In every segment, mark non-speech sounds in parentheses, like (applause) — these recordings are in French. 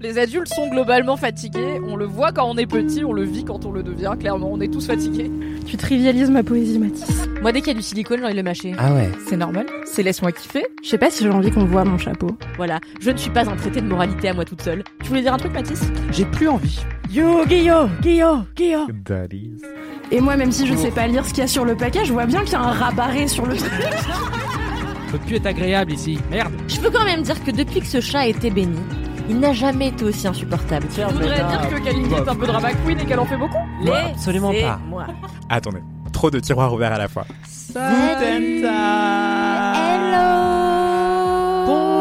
Les adultes sont globalement fatigués. On le voit quand on est petit, on le vit quand on le devient. Clairement, on est tous fatigués. Tu trivialises ma poésie, Mathis. Moi, dès qu'il y a du silicone, j'ai envie de le mâcher. Ah ouais. C'est normal. C'est laisse-moi kiffer. Je sais pas si j'ai envie qu'on voit mon chapeau. Voilà. Je ne suis pas un traité de moralité à moi toute seule. Tu voulais dire un truc, Mathis? J'ai plus envie. Yo, Guillaume, Guillaume, Guillaume. Daddies. Et moi, même si je sais pas lire ce qu'il y a sur le paquet, je vois bien qu'il y a un rabarré sur le truc. Peut plus être agréable ici. Merde. Je peux quand même dire que depuis que ce chat a été béni, il n'a jamais été aussi insupportable. Je voudrais dire que Kalindi est un peu drama queen et qu'elle en fait beaucoup. Moi, absolument pas. Moi. Attendez, trop de tiroirs ouverts à la fois.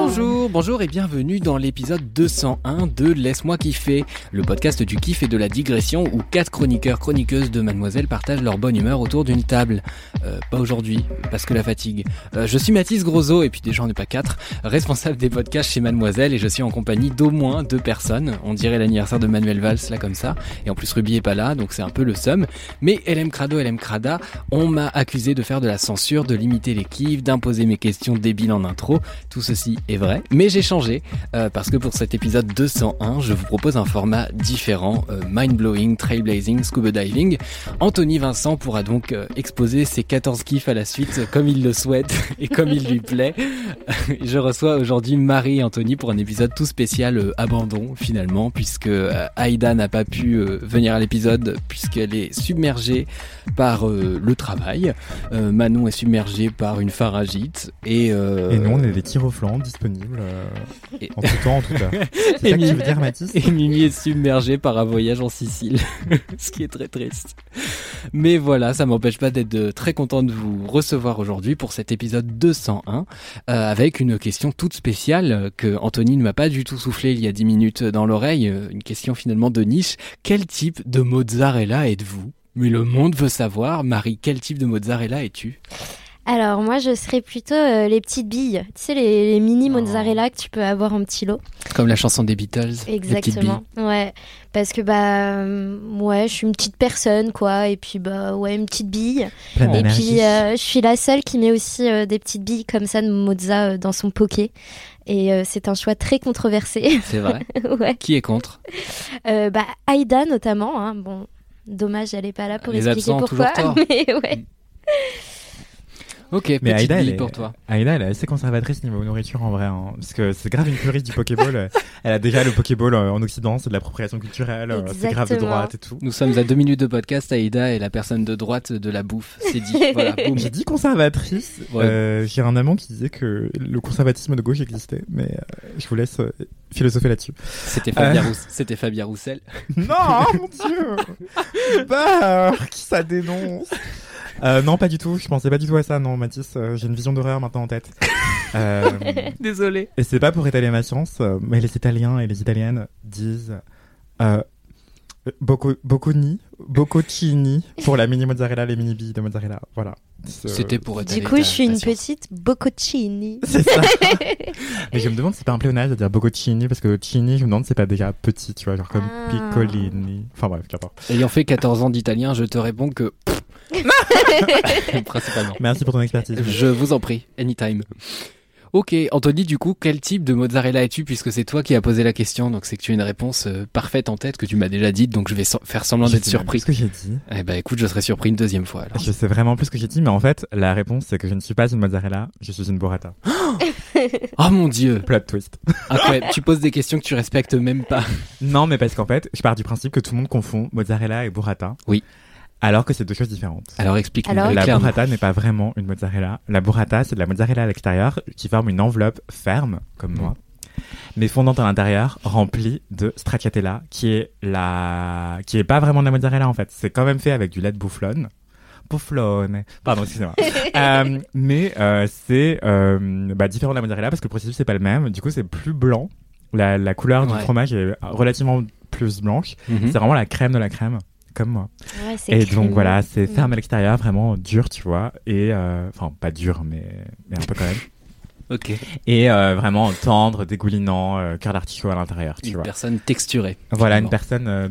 Bonjour, bonjour et bienvenue dans l'épisode 201 de Laisse-moi kiffer, le podcast du kiff et de la digression où quatre chroniqueurs chroniqueuses de Mademoiselle partagent leur bonne humeur autour d'une table. Euh, pas aujourd'hui, parce que la fatigue. Euh, je suis Mathis Grosot et puis déjà on n'est pas quatre, responsable des podcasts chez Mademoiselle et je suis en compagnie d'au moins deux personnes. On dirait l'anniversaire de Manuel Valls là comme ça. Et en plus Ruby est pas là donc c'est un peu le somme. Mais LM Crado, LM Crada, on m'a accusé de faire de la censure, de limiter les kiffs, d'imposer mes questions débiles en intro. Tout ceci est vrai. Mais j'ai changé euh, parce que pour cet épisode 201, je vous propose un format différent, euh, mind-blowing, trailblazing, scuba diving. Anthony Vincent pourra donc euh, exposer ses 14 kiffs à la suite comme il le souhaite (laughs) et comme il lui plaît. (laughs) je reçois aujourd'hui Marie et Anthony pour un épisode tout spécial abandon finalement puisque Aïda n'a pas pu venir à l'épisode puisqu'elle est submergée par le travail. Manon est submergée par une pharyngite et, Et nous, on est des tirs euh, Et- en tout temps, en tout cas. (laughs) C'est Et ça que tu Mimi- veux dire, Mathis Et Mimi est submergée par un voyage en Sicile, (laughs) ce qui est très triste. Mais voilà, ça m'empêche pas d'être euh, très content de vous recevoir aujourd'hui pour cet épisode 201, euh, avec une question toute spéciale que Anthony ne m'a pas du tout soufflé il y a 10 minutes dans l'oreille, une question finalement de niche. Quel type de mozzarella êtes-vous? Mais le monde veut savoir, Marie, quel type de mozzarella es-tu? Alors moi je serais plutôt euh, les petites billes, tu sais les, les mini Oh. mozzarella que tu peux avoir en petit lot. Comme la chanson des Beatles, les Exactement. Ouais, parce que bah euh, ouais, je suis une petite personne quoi et puis bah ouais, une petite bille. Plein Et puis euh, je suis la seule qui met aussi euh, des petites billes comme ça de mozza dans son poké. Et c'est un choix très controversé. (laughs) C'est vrai. ouais. Qui est contre? Bah Aïda notamment hein. Bon, dommage, elle est pas là pour Les expliquer absents pourquoi. (laughs) Mais ouais. Ok, Mais petite Aïda, bille elle est- pour toi. Aïda, elle est assez conservatrice niveau nourriture en vrai. hein, parce que c'est grave une puriste du Pokéball. euh, (laughs) elle a déjà le Pokéball euh, en Occident, c'est de l'appropriation culturelle, euh, c'est grave de droite et tout. Nous sommes à deux minutes de podcast. Aïda est la personne de droite de la bouffe. C'est dit. (laughs) Voilà. J'ai dit conservatrice. Ouais. euh, J'ai un amant qui disait que le conservatisme de gauche existait, mais euh, je vous laisse euh, philosopher là-dessus. C'était Fabien, Rouss- c'était Fabien Roussel. Non, mon dieu (laughs) Bah, qui ça dénonce euh, Non, pas du tout. Je pensais pas du tout à ça. Non, Mathis, euh, j'ai une vision d'horreur maintenant en tête. (laughs) Euh, Désolé. et c'est pas pour étaler ma science, euh, mais les Italiens et les Italiennes disent euh, bocco- bocconi, boccocini pour la mini mozzarella, les mini billes de mozzarella. Voilà. C'était pour être. Du coup, je suis une petite bocconcini. C'est ça. (laughs) Mais je me demande si c'est pas un pléonasme de dire boccocini parce que cini, je me demande si c'est pas déjà petit, tu vois, genre comme Ah. piccolini. Enfin bref, qu'importe. Ayant fait 14 ans d'italien, je te réponds que. (laughs) Principalement. Merci pour ton expertise. Je vous en prie, anytime. Ok, Anthony, du coup, quel type de mozzarella es-tu puisque c'est toi qui as posé la question, donc c'est que tu as une réponse euh, parfaite en tête que tu m'as déjà dite, donc je vais faire semblant d'être surpris. plus ce que j'ai dit? Eh ben écoute, je serai surpris une deuxième fois alors. Je sais vraiment plus ce que j'ai dit, mais en fait, la réponse c'est que je ne suis pas une mozzarella, je suis une burrata. (gasps) Oh mon dieu Plot twist. Incroyable, tu poses des questions que tu respectes même pas. Non, mais parce qu'en fait, je pars du principe que tout le monde confond mozzarella et burrata. Oui. Alors que c'est deux choses différentes. Alors explique-nous Alors la clairement. burrata n'est pas vraiment une mozzarella. La burrata, c'est de la mozzarella à l'extérieur qui forme une enveloppe ferme, comme moi, mais fondante à l'intérieur, remplie de stracciatella, qui est la, qui est pas vraiment de la mozzarella en fait. C'est quand même fait avec du lait de bufflone Bufflone. Pardon, excusez-moi. (laughs) Euh, mais euh, c'est euh, bah, différent de la mozzarella parce que le processus c'est pas le même. Du coup, c'est plus blanc. La, la couleur du fromage est relativement plus blanche. Mhm. C'est vraiment la crème de la crème, comme moi. Ouais, Et donc voilà, c'est Mm. ferme à l'extérieur, vraiment dur, tu vois. Et euh, enfin, pas dur, mais, mais un peu quand même. (laughs) Ok. Et euh, vraiment tendre, dégoulinant, euh, cœur d'artichaut à l'intérieur, tu Une vois. personne texturée. Voilà, une personne euh,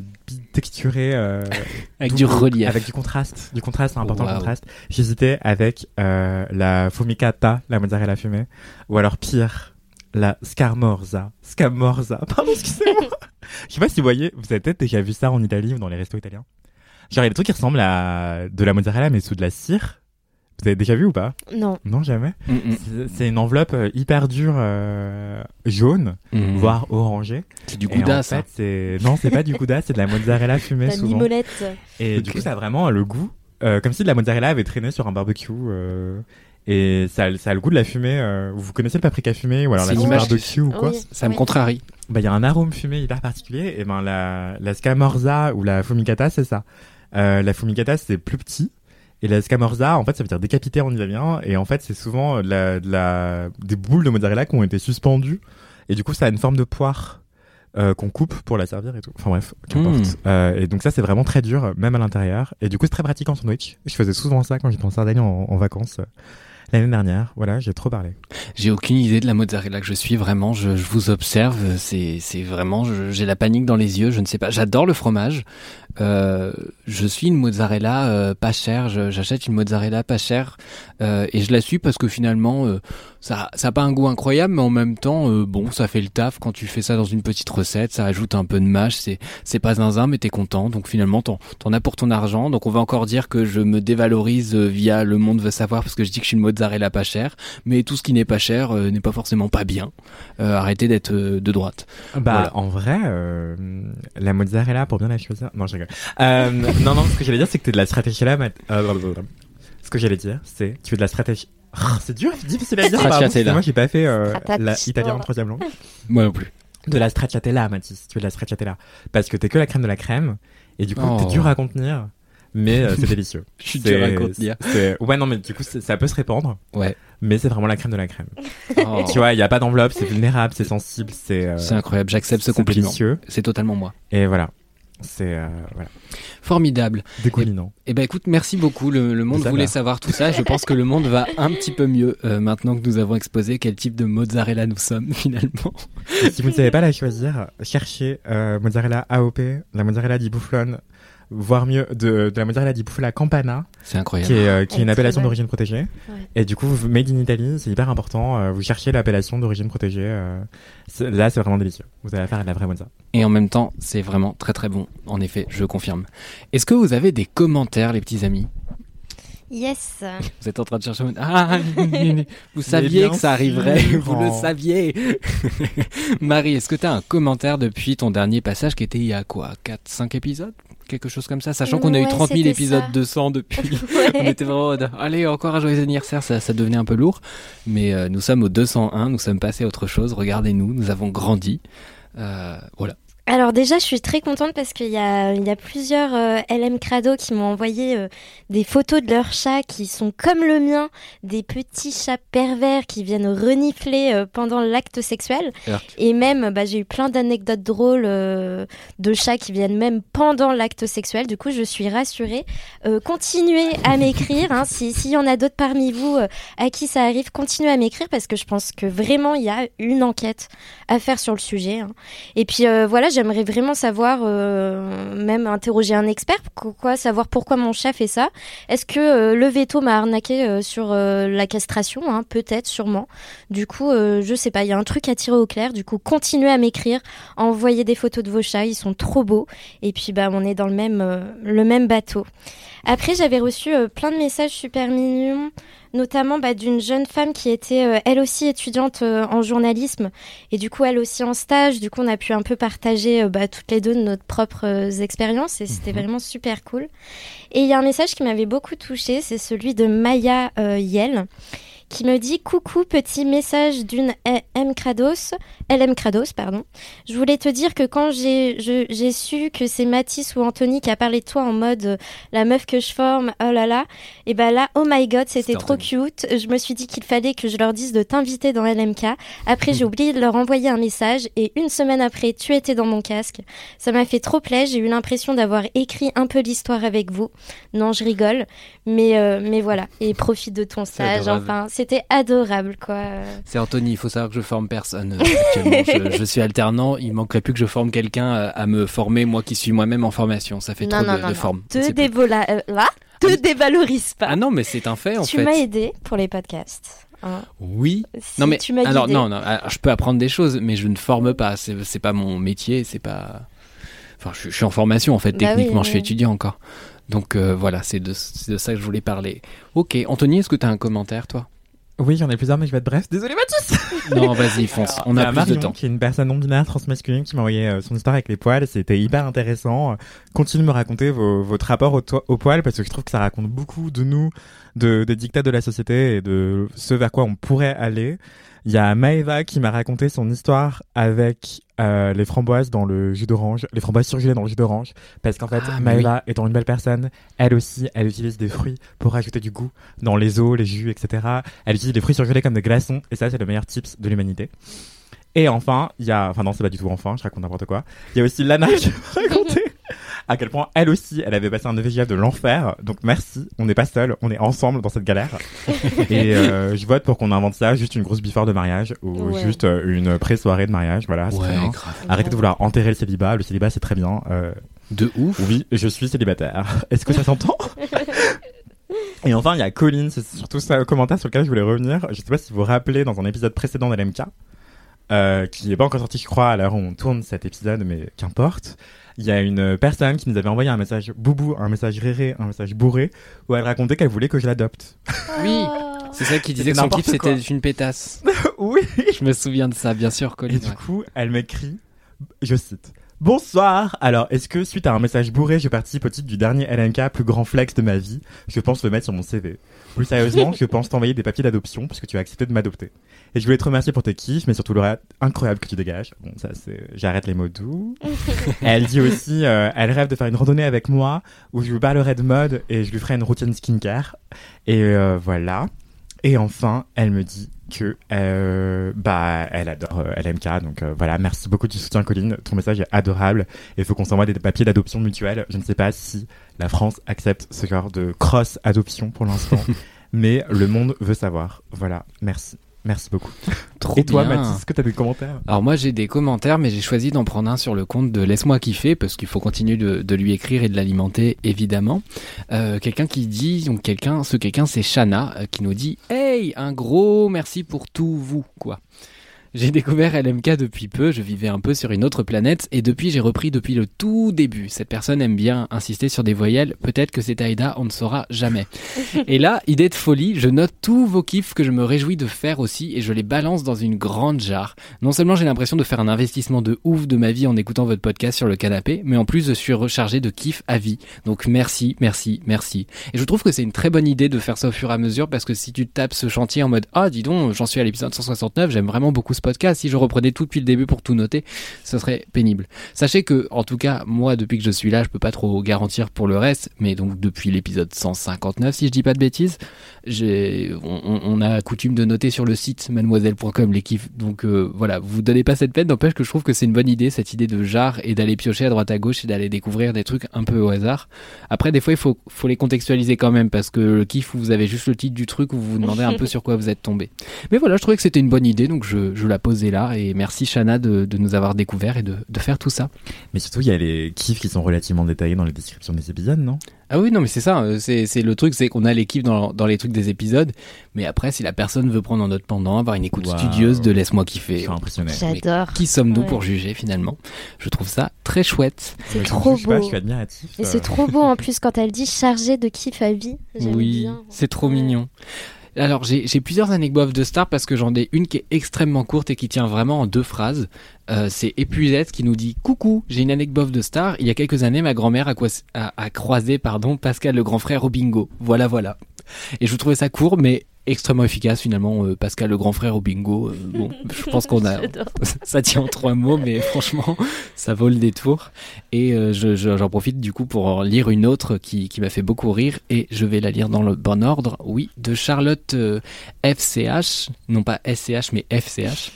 texturée. euh, (laughs) Avec du relief. Avec du contraste. Du contraste, c'est important le contraste. J'hésitais avec euh, la fumicata, la mozzarella fumée, ou alors pire, la scamorza. Scamorza. (laughs) Pardon, excusez-moi. Je sais pas si vous voyez, vous avez peut-être déjà vu ça en Italie ou dans les restos italiens. Genre, il y a des trucs qui ressemblent à de la mozzarella, mais sous de la cire. Vous avez déjà vu ou pas? Non. Non, jamais? Mm, mm, C'est- une enveloppe euh, hyper dure, euh, jaune, mm. voire orangée. C'est du en gouda, ça. fait, non, c'est pas du gouda, c'est de la mozzarella (laughs) fumée La souvent. mimolette. Et du coup, ça a vraiment le goût, euh, comme si de la mozzarella avait traîné sur un barbecue. euh, et ça, a- ça a le goût de la fumée. euh, vous connaissez le paprika fumé ou alors C'est la l'image barbecue ou quoi Oui. Ça me contrarie. Bah, il y a un arôme fumé hyper particulier. Et ben la, la scamorza ou la fumicata, c'est ça. Euh, la fumicata, c'est plus petit. Et la scamorza, en fait, ça veut dire décapité en italien. Et en fait, c'est souvent de la, de la, des boules de mozzarella qui ont été suspendues. Et du coup, ça a une forme de poire euh, qu'on coupe pour la servir et tout. Enfin bref, qu'importe. Mm. Euh, et donc ça, c'est vraiment très dur, même à l'intérieur. Et du coup, c'est très pratique en sandwich. Je faisais souvent ça quand j'étais en Sardaigne en, en vacances euh, l'année dernière. Voilà, j'ai trop parlé. J'ai aucune idée de la mozzarella que je suis vraiment. Je, je vous observe. C'est, vraiment. J'ai la panique dans les yeux. Je ne sais pas. J'adore le fromage. Euh, je suis une mozzarella euh, pas chère. J'achète une mozzarella pas chère euh, et je la suis parce que finalement, euh, ça, ça a pas un goût incroyable, mais en même temps, euh, bon, ça fait le taf quand tu fais ça dans une petite recette. Ça rajoute un peu de mâche. C'est, c'est pas zinzin, mais t'es content. Donc finalement, t'en, t'en as pour ton argent. Donc on va encore dire que je me dévalorise via le monde veut savoir parce que je dis que je suis une mozzarella pas chère mais tout ce qui n'est pas cher euh, n'est pas forcément pas bien. Euh, arrêtez d'être euh, de droite. Bah, Voilà. en vrai, euh, la mozzarella, pour bien la choisir. Non, je Euh, non, non, ce que j'allais dire, c'est que t'es de la stratégie là. ce que j'allais dire, c'est tu es de la stratégie. Ah, c'est dur, c'est difficile à dire. pardon, Stracciatella. Moi, j'ai pas fait euh, la italien en troisième langue. (laughs) Moi non plus. De la stracciatella, Mathis. Tu es de la stracciatella. Parce que t'es que la crème de la crème. Et du coup, Oh. t'es dur à contenir. Mais euh, c'est délicieux. (laughs) Je suis C'est- dur à contenir. Ouais, non, mais du coup, ça peut se répandre. Ouais. Mais c'est vraiment la crème de la crème. (laughs) Oh, Tu vois, il y a pas d'enveloppe, c'est vulnérable, c'est sensible, c'est. euh, c'est incroyable. J'accepte ce c'est compliment. délicieux. C'est totalement moi. Et voilà. C'est euh, voilà. Formidable. Dégoulinant. Eh ben écoute, merci beaucoup. Le, le monde voulait va. savoir tout ça. Je pense que le monde va un petit peu mieux euh, maintenant que nous avons exposé quel type de mozzarella nous sommes (laughs) finalement. Et si vous ne savez pas la choisir, cherchez euh, mozzarella AOP, la mozzarella di Bufflone, voire mieux de, de la mozzarella di Bufala Campana, C'est incroyable. qui est, euh, qui est Elle une appellation d'origine protégée. Ouais. Et du coup, made in Italy, c'est hyper important. euh, vous cherchez l'appellation d'origine protégée. euh, là, c'est vraiment délicieux. Vous allez faire de la vraie mozza. Et en même temps, c'est vraiment très très bon. En effet, je confirme. Est-ce que vous avez des commentaires, les petits amis? Yes. Vous êtes en train de chercher. Ah, (laughs) vous saviez que ça arriverait. Vous le saviez. (laughs) Marie, est-ce que tu as un commentaire depuis ton dernier passage qui était il y a quoi? 4, 5 épisodes? Quelque chose comme ça Sachant qu'on a eu Ouais, 30 000 c'était épisodes ça. 200 depuis. (laughs) On Ouais. était vraiment. Allez, encore un joyeux anniversaire, ça, ça devenait un peu lourd. Mais euh, nous sommes au 201, nous sommes passés à autre chose. Regardez-nous, nous avons grandi. Euh, voilà. Alors déjà, je suis très contente parce qu'il y y a plusieurs euh, LM Crado qui m'ont envoyé euh, des photos de leurs chats qui sont comme le mien, des petits chats pervers qui viennent renifler euh, pendant l'acte sexuel. Et même, bah, j'ai eu plein d'anecdotes drôles de chats qui viennent même pendant l'acte sexuel. Du coup, je suis rassurée. Continuez à m'écrire. Hein, si- S'il y en a d'autres parmi vous à qui ça arrive, continuez à m'écrire parce que je pense que vraiment, il y a une enquête à faire sur le sujet. hein. Et puis voilà, j'aimerais vraiment savoir, euh, même interroger un expert, quoi, savoir pourquoi mon chat fait ça. Est-ce que euh, le veto m'a arnaqué euh, sur la castration hein, Peut-être, sûrement. Du coup, je sais pas, il y a un truc à tirer au clair. Du coup, continuez à m'écrire, envoyez des photos de vos chats, ils sont trop beaux. Et puis, bah, on est dans le même, le même bateau. Après, j'avais reçu euh, plein de messages super mignons, notamment bah, d'une jeune femme qui était euh, elle aussi étudiante euh, en journalisme et du coup elle aussi en stage. Du coup, on a pu un peu partager bah, toutes les deux nos propres expériences et c'était vraiment super cool. Et il y a un message qui m'avait beaucoup touchée, c'est celui de Maya Yel qui me dit coucou petit message d'une M Krados, LM Krados pardon. Je voulais te dire que quand j'ai su que c'est Mathis ou Anthony qui a parlé de toi en mode euh, la meuf que je forme, oh là là, et ben là oh my god c'était trop cute. Je me suis dit qu'il fallait que je leur dise de t'inviter dans LMK. Après j'ai (laughs) oublié de leur envoyer un message et une semaine après tu étais dans mon casque. Ça m'a fait trop plaisir. J'ai eu l'impression d'avoir écrit un peu l'histoire avec vous. Non, je rigole, mais euh, mais voilà. Et profite de ton stage. Enfin, c'était adorable, quoi. C'est Anthony, il faut savoir que je forme personne euh, actuellement. je, (laughs) je suis alternant, il manquerait plus que je forme quelqu'un euh, à me former, moi qui suis moi-même en formation. Ça fait non, trop non, de, non, de non. forme. Te dévola- euh, là, te Ah, dévalorise pas. Ah non, mais c'est un fait en tu fait. m'as aidé pour les podcasts. hein. Oui. Si Non mais tu m'as alors non non, alors, je peux apprendre des choses, mais je ne forme pas. C'est pas mon métier, c'est pas. Enfin, je, suis- je suis en formation en fait. Bah oui, Techniquement, je suis étudiant encore. Donc euh, voilà, c'est de, c'est de ça que je voulais parler. Ok, Anthony, est-ce que tu as un commentaire toi? Oui, j'en ai plusieurs, mais je vais être bref. Désolé, Mathis. (laughs) Non, vas-y, fonce. On Il y a plus Marion, de temps. qui est une personne non binaire transmasculine qui m'a envoyé euh, son histoire avec les poils. C'était hyper intéressant. Continuez de me raconter vos, votre rapport au, to- au poil parce que je trouve que ça raconte beaucoup de nous, de, des dictats de la société et de ce vers quoi on pourrait aller. Il y a Maeva qui m'a raconté son histoire avec euh, les framboises dans le jus d'orange, les framboises surgelées dans le jus d'orange, parce qu'en fait, Ah, étant une belle personne, elle aussi, elle utilise des fruits pour rajouter du goût dans les eaux, les jus, etc. Elle utilise des fruits surgelés comme des glaçons, et ça, c'est le meilleur tips de l'humanité. Et enfin, il y a, enfin non, c'est pas du tout enfin, je raconte n'importe quoi. Il y a aussi Lana qui m'a raconté à quel point elle aussi, elle avait passé un EVGF de l'enfer. Donc merci, on n'est pas seul, on est ensemble dans cette galère. (laughs) Et euh, je vote pour qu'on invente ça, juste une grosse before de mariage ou Ouais. juste euh, une pré-soirée de mariage. Voilà, c'est très Ouais, bien. grave. Arrêtez de vouloir enterrer le célibat. Le célibat, c'est très bien. Euh, De ouf. oui, je suis célibataire. (laughs) Est-ce que ça s'entend? (laughs) Et enfin, il y a Colline, c'est surtout ça le commentaire sur lequel je voulais revenir. Je sais pas si vous vous rappelez dans un épisode précédent de l'MK, euh, qui n'est pas encore sorti, je crois, à l'heure où on tourne cet épisode, mais qu'importe. Il y a une personne qui nous avait envoyé un message boubou, un message réré, un message bourré, où elle racontait qu'elle voulait que je l'adopte. Oui. Oh. C'est ça qui disait C'était que son kiff c'était une pétasse. (laughs) oui Je me souviens de ça, bien sûr, Et Colin. du coup, elle m'écrit, je cite. Bonsoir. Alors, est-ce que suite à un message bourré, je participe au titre du dernier LNK plus grand flex de ma vie? Je pense le mettre sur mon CV. Plus sérieusement, je pense t'envoyer des papiers d'adoption puisque tu as accepté de m'adopter. Et je voulais te remercier pour tes kiffs, mais surtout le incroyable que tu dégages. Bon, ça c'est, j'arrête les mots doux. (laughs) elle dit aussi, euh, elle rêve de faire une randonnée avec moi où je lui parlerai de mode et je lui ferai une routine skincare. Et euh, voilà. Et enfin, elle me dit que euh, bah elle adore euh, LMK donc euh, voilà. Merci beaucoup du soutien Colline. Ton message est adorable il faut qu'on s'envoie des papiers d'adoption mutuelle. Je ne sais pas si la France accepte ce genre de cross adoption pour l'instant (laughs) mais le monde veut savoir. Voilà. Merci merci beaucoup (laughs) Trop et toi bien. Mathis est-ce que t'as des commentaires? Alors moi j'ai des commentaires, mais j'ai choisi d'en prendre un sur le compte de Laisse-moi kiffer, parce qu'il faut continuer de, de lui écrire et de l'alimenter, évidemment. Euh, quelqu'un qui dit, donc quelqu'un, ce quelqu'un c'est Shana, euh, qui nous dit « Hey, un gros merci pour tout vous, quoi ». J'ai découvert LMK depuis peu, je vivais un peu sur une autre planète et depuis j'ai repris depuis le tout début. Cette personne aime bien insister sur des voyelles, peut-être que c'est Aïda, on ne saura jamais. (laughs) et là, idée de folie, je note tous vos kiffs que je me réjouis de faire aussi et je les balance dans une grande jarre. Non seulement j'ai l'impression de faire un investissement de ouf de ma vie en écoutant votre podcast sur le canapé, mais en plus je suis rechargé de kiff à vie. Donc merci, merci, merci. Et je trouve que c'est une très bonne idée de faire ça au fur et à mesure parce que si tu tapes ce chantier en mode ah dis donc j'en suis à l'épisode 169, j'aime vraiment beaucoup ce podcast. Si je reprenais tout depuis le début pour tout noter, ce serait pénible. Sachez que en tout cas moi depuis que je suis là, je peux pas trop garantir pour le reste, mais donc depuis l'épisode 159 si je dis pas de bêtises, j'ai on, a coutume de noter sur le site mademoiselle.com les kiffs. Donc euh, voilà, vous donnez pas cette peine, n'empêche que je trouve que c'est une bonne idée cette idée de jarre et d'aller piocher à droite à gauche et d'aller découvrir des trucs un peu au hasard. Après des fois il faut faut les contextualiser quand même parce que le kiff vous avez juste le titre du truc où vous vous demandez un peu (laughs) sur quoi vous êtes tombé. Mais voilà, je trouvais que c'était une bonne idée donc je, je la posais là et merci Shana de, de nous avoir découvert et de, de faire tout ça. mais surtout il y a les kiffs qui sont relativement détaillés dans les descriptions des épisodes non? Ah oui, non, mais c'est ça. euh, C'est, le truc, c'est qu'on a l'équipe dans, dans les trucs des épisodes. Mais après, si la personne veut prendre en note pendant, avoir une écoute studieuse de Laisse-moi kiffer. impressionné J'adore. Qui sommes-nous Ouais. pour juger finalement? Je trouve ça très chouette. C'est trop pas, beau. je suis admiratif Et euh. c'est trop beau en plus quand elle dit chargé de kiff à vie. Oui, c'est trop Ouais. mignon. Alors j'ai, plusieurs anecdotes de stars parce que j'en ai une qui est extrêmement courte et qui tient vraiment en deux phrases. Euh, c'est Épuisette qui nous dit coucou, j'ai une anecdote de star. Il y a quelques années, ma grand-mère a croisé pardon Pascal le grand frère au bingo. Voilà voilà. Et je trouvais ça court, mais extrêmement efficace finalement. euh, Pascal le grand frère au bingo. euh, bon, (laughs) je pense qu'on a, (laughs) ça tient en trois mots, mais (laughs) franchement, ça vaut le détour. Et euh, je- je- j'en profite du coup pour en lire une autre qui, qui m'a fait beaucoup rire et je vais la lire dans le bon ordre. Oui, de Charlotte euh, FCH, non pas SCH mais FCH.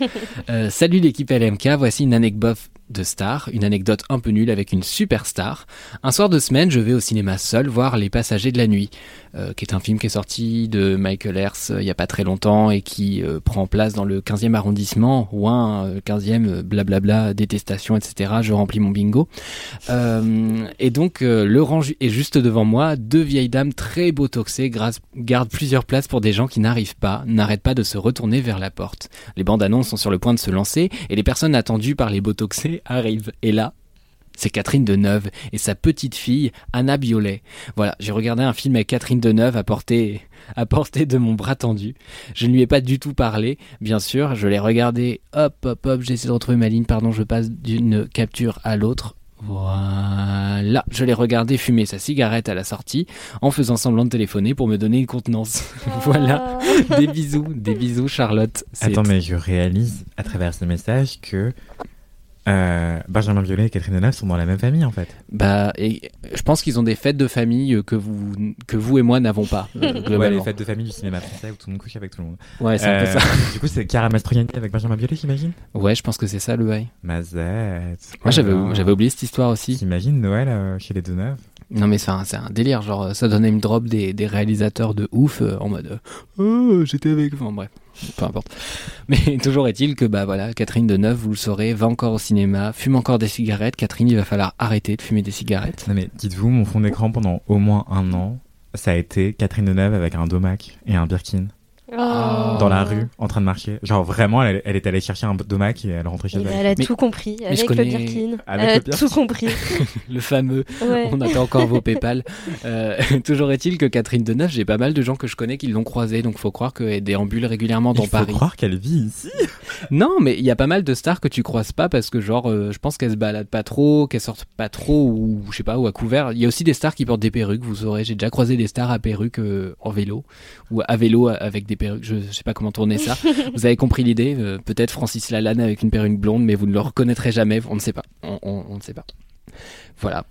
Euh, salut l'équipe LMK, voici une anecdote de star, une anecdote un peu nulle avec une superstar. Un soir de semaine, je vais au cinéma seul voir Les Passagers de la Nuit, euh, qui est un film qui est sorti de Michael Hers euh, il y a pas très longtemps et qui euh, prend place dans le 15e arrondissement, ouin, euh, 15e, euh, blablabla, détestation, etc. Je remplis mon bingo. Euh, et donc, le rang est juste devant moi, deux vieilles dames très botoxées gardent plusieurs places pour des gens qui n'arrivent pas, n'arrêtent pas de se retourner vers la porte. Les bandes annonces sont sur le point de se lancer et les personnes attendues par les botoxés arrivent. Et là, c'est Catherine Deneuve et sa petite fille Anna Biolay. Voilà, j'ai regardé un film avec Catherine Deneuve à portée, à portée de mon bras tendu. Je ne lui ai pas du tout parlé, bien sûr, je l'ai regardé, hop, hop, hop, j'essaie de retrouver ma ligne, pardon, je passe d'une capture à l'autre. Voilà, je l'ai regardé fumer sa cigarette à la sortie en faisant semblant de téléphoner pour me donner une contenance. (laughs) voilà, des bisous, des bisous Charlotte. Attends, mais je réalise à travers ce message que euh, Benjamin Biolay et Catherine Deneuve sont dans la même famille en fait. Bah, et je pense qu'ils ont des fêtes de famille que vous, que vous et moi n'avons pas. euh, (laughs) Ouais, les fêtes de famille du cinéma français où tout le monde couche avec tout le monde. Ouais, c'est un peu Euh, ça. (laughs) Du coup, c'est Cara Mastroianni avec Benjamin Biolay, j'imagine? Ouais, je pense que c'est ça le bail. Mazette. Moi, j'avais, Voilà. j'avais oublié cette histoire aussi. T'imagines Noël chez les Deneuve Non, mais c'est un, délire. Genre, euh, ça donnait une drop des, réalisateurs de ouf euh, en mode Oh, j'étais avec. Enfin, bref, peu importe. (laughs) Mais toujours est-il que, bah voilà, Catherine Deneuve, vous le saurez, va encore au cinéma, fume encore des cigarettes. Catherine, il va falloir arrêter de fumer des cigarettes. Non mais dites-vous, mon fond d'écran pendant au moins un an, ça a été Catherine Deneuve avec un domac et un Birkin Oh. dans la rue en train de marcher. Genre vraiment, elle, elle est allée chercher un domac et elle rentrait chez elle. elle a Mais- tout compris avec le Birkin. Avec elle a le tout compris. (laughs) Le fameux Ouais. On attend encore vos (laughs) PayPal. Euh, (laughs) toujours est-il que Catherine Deneuve, j'ai pas mal de gens que je connais qui l'ont croisée, donc faut croire qu'elle déambule régulièrement dans Il faut Paris. croire qu'elle vit ici. Non, mais il y a pas mal de stars que tu croises pas parce que genre, euh, je pense qu'elles se baladent pas trop, qu'elles sortent pas trop ou je sais pas ou à couvert. Il y a aussi des stars qui portent des perruques. Vous saurez, j'ai déjà croisé des stars à perruques euh, en vélo ou à vélo avec des perruques. Je, je sais pas comment tourner ça. (laughs) vous avez compris l'idée. euh, Peut-être Francis Lalanne avec une perruque blonde, mais vous ne le reconnaîtrez jamais. On ne sait pas. On, on- on ne sait pas. Voilà.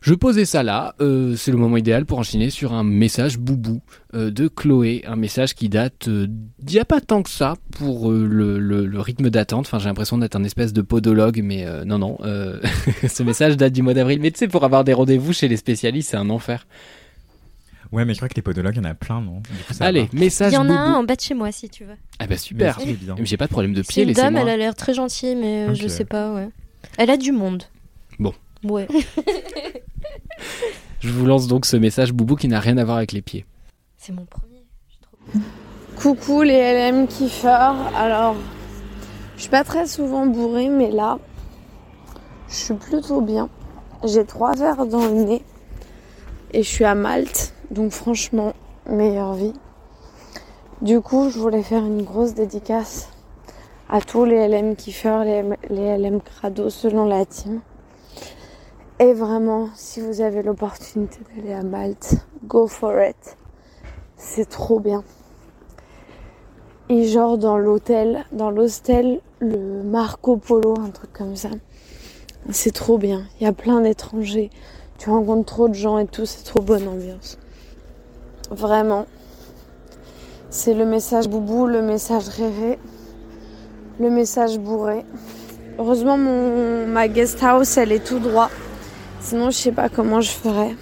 Je posais ça là, euh, c'est le moment idéal pour enchaîner sur un message boubou euh, de Chloé, un message qui date euh, d'il y a pas tant que ça pour le, le- le rythme d'attente. Enfin, j'ai l'impression d'être un espèce de podologue, mais non, non. (laughs) ce message date du mois d'avril. Mais tu sais, pour avoir des rendez-vous chez les spécialistes, c'est un enfer. Ouais, mais je crois que les podologues, il y en a plein, non? Du coup, ça Allez, va. message Il y en a boubou. un en bas de chez moi si tu veux. Ah bah super. Mais c'est bien. Mais J'ai pas de problème de C'est pied, une dame, laissez-moi. elle a l'air très gentille, mais euh, je Ok. sais pas, ouais. Elle a du monde. Bon. Ouais. (laughs) Je vous lance donc ce message boubou qui n'a rien à voir avec les pieds. C'est mon premier. je trouve. Coucou les LM kiffeurs. Alors, je suis pas très souvent bourrée, mais là, je suis plutôt bien. J'ai trois verres dans le nez et je suis à Malte, donc franchement, meilleure vie. Du coup, je voulais faire une grosse dédicace à tous les LM kiffeurs, les, les LM crado selon la team. Et vraiment, si vous avez l'opportunité d'aller à Malte, go for it. C'est trop bien. Et genre dans l'hôtel, dans l'hostel, le Marco Polo, un truc comme ça. C'est trop bien. Il y a plein d'étrangers. Tu rencontres trop de gens et tout, c'est trop bonne ambiance. Vraiment. C'est le message boubou, le message réré, le message bourré. Heureusement, ma guest house, elle est tout droit. Sinon, je sais pas comment je ferais.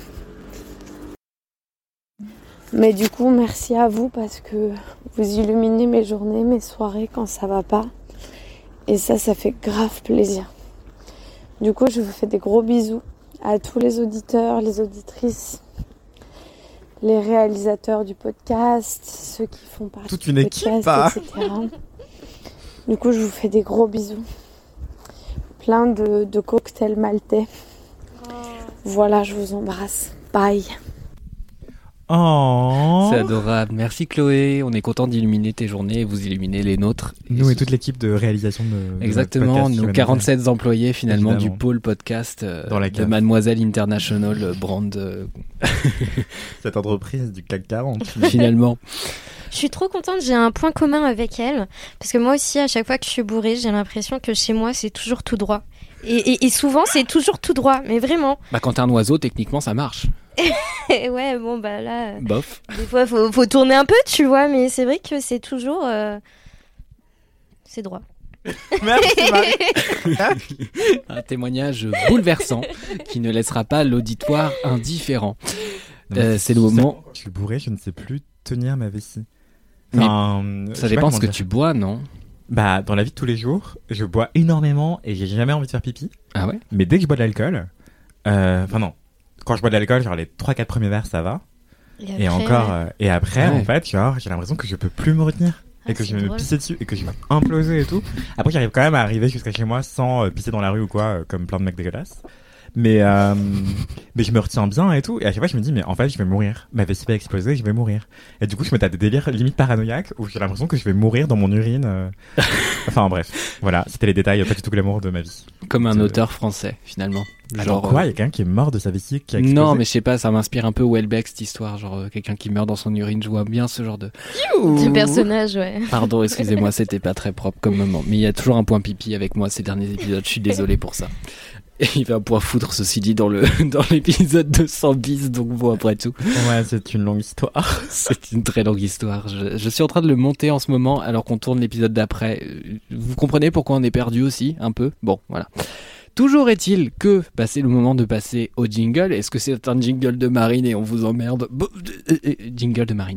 Mais du coup, merci à vous parce que vous illuminez mes journées, mes soirées quand ça va pas. Et ça, ça fait grave plaisir. Du coup, je vous fais des gros bisous à tous les auditeurs, les auditrices, les réalisateurs du podcast, ceux qui font partie Toute du une équipe, podcast, hein. etc. Du coup, je vous fais des gros bisous. Plein de, de cocktails maltais. Voilà, je vous embrasse. Bye. Oh. C'est adorable. Merci Chloé. On est content d'illuminer tes journées et vous illuminer les nôtres. Nous et toute l'équipe de réalisation de. de Exactement, notre podcast nos Human 47 employés finalement Évidemment. du pôle podcast euh, Dans la de. Mademoiselle International Brand euh, (laughs) Cette entreprise du CAC 40. (laughs) finalement. Je suis trop contente, j'ai un point commun avec elle. Parce que moi aussi, à chaque fois que je suis bourrée, j'ai l'impression que chez moi, c'est toujours tout droit. Et, et- et souvent, c'est toujours tout droit, mais vraiment. Bah quand t'es un oiseau, techniquement ça marche. (laughs) Ouais, bon, bah là, Bof. des fois, faut, faut tourner un peu, tu vois, mais c'est vrai que c'est toujours. euh, C'est droit. (laughs) Merci. (laughs) Un témoignage bouleversant qui ne laissera pas l'auditoire indifférent. Euh, c'est le moment. Je suis bourré, je ne sais plus tenir ma vessie. Enfin, Ça dépend ce que dire. tu bois, non? Bah, dans la vie de tous les jours, je bois énormément et j'ai jamais envie de faire pipi. Ah ouais? Mais dès que je bois de l'alcool, euh, enfin non, quand je bois de l'alcool, genre les 3-4 premiers verres, ça va. Et après, encore, euh, et après, Ouais. en fait, genre, j'ai l'impression que je peux plus me retenir. Ah, et que je vais me pisser dessus et que je vais imploser et tout. Après, j'arrive quand même à arriver jusqu'à chez moi sans euh, pisser dans la rue ou quoi, euh, comme plein de mecs dégueulasses. Mais, euh, (laughs) mais je me retiens bien et tout. Et à chaque fois, je me dis, mais en fait, je vais mourir. Ma vessie va exploser, je vais mourir. Et du coup, je me tape des délires limite paranoïaques où j'ai l'impression que je vais mourir dans mon urine. euh. (laughs) enfin, bref. Voilà, c'était les détails, pas du tout glamour de ma vie. Comme un Euh, auteur français, finalement. Genre, Genre. quoi euh, Il y a quelqu'un qui est mort de sa vessie qui a explosé Non, mais je sais pas, ça m'inspire un peu Welbeck cette histoire, genre euh, quelqu'un qui meurt dans son urine, je vois bien ce genre de. De personnage, ouais. Pardon, (laughs) excusez-moi, c'était pas très propre comme moment. Mais il y a toujours un point pipi avec moi ces derniers épisodes, je suis désolé pour ça. Et il va point foudre, ceci dit, dans le (laughs) dans l'épisode 200 bis, donc bon, après tout. Ouais, c'est une longue histoire. (laughs) C'est une très longue histoire. Je, je suis en train de le monter en ce moment alors qu'on tourne l'épisode d'après. Euh, Vous comprenez pourquoi on est perdu aussi, un peu? Bon, voilà. Toujours est-il que bah, c'est le moment de passer au jingle. Est-ce que c'est un jingle de Marine et on vous emmerde? Euh, euh, Jingle de Marine.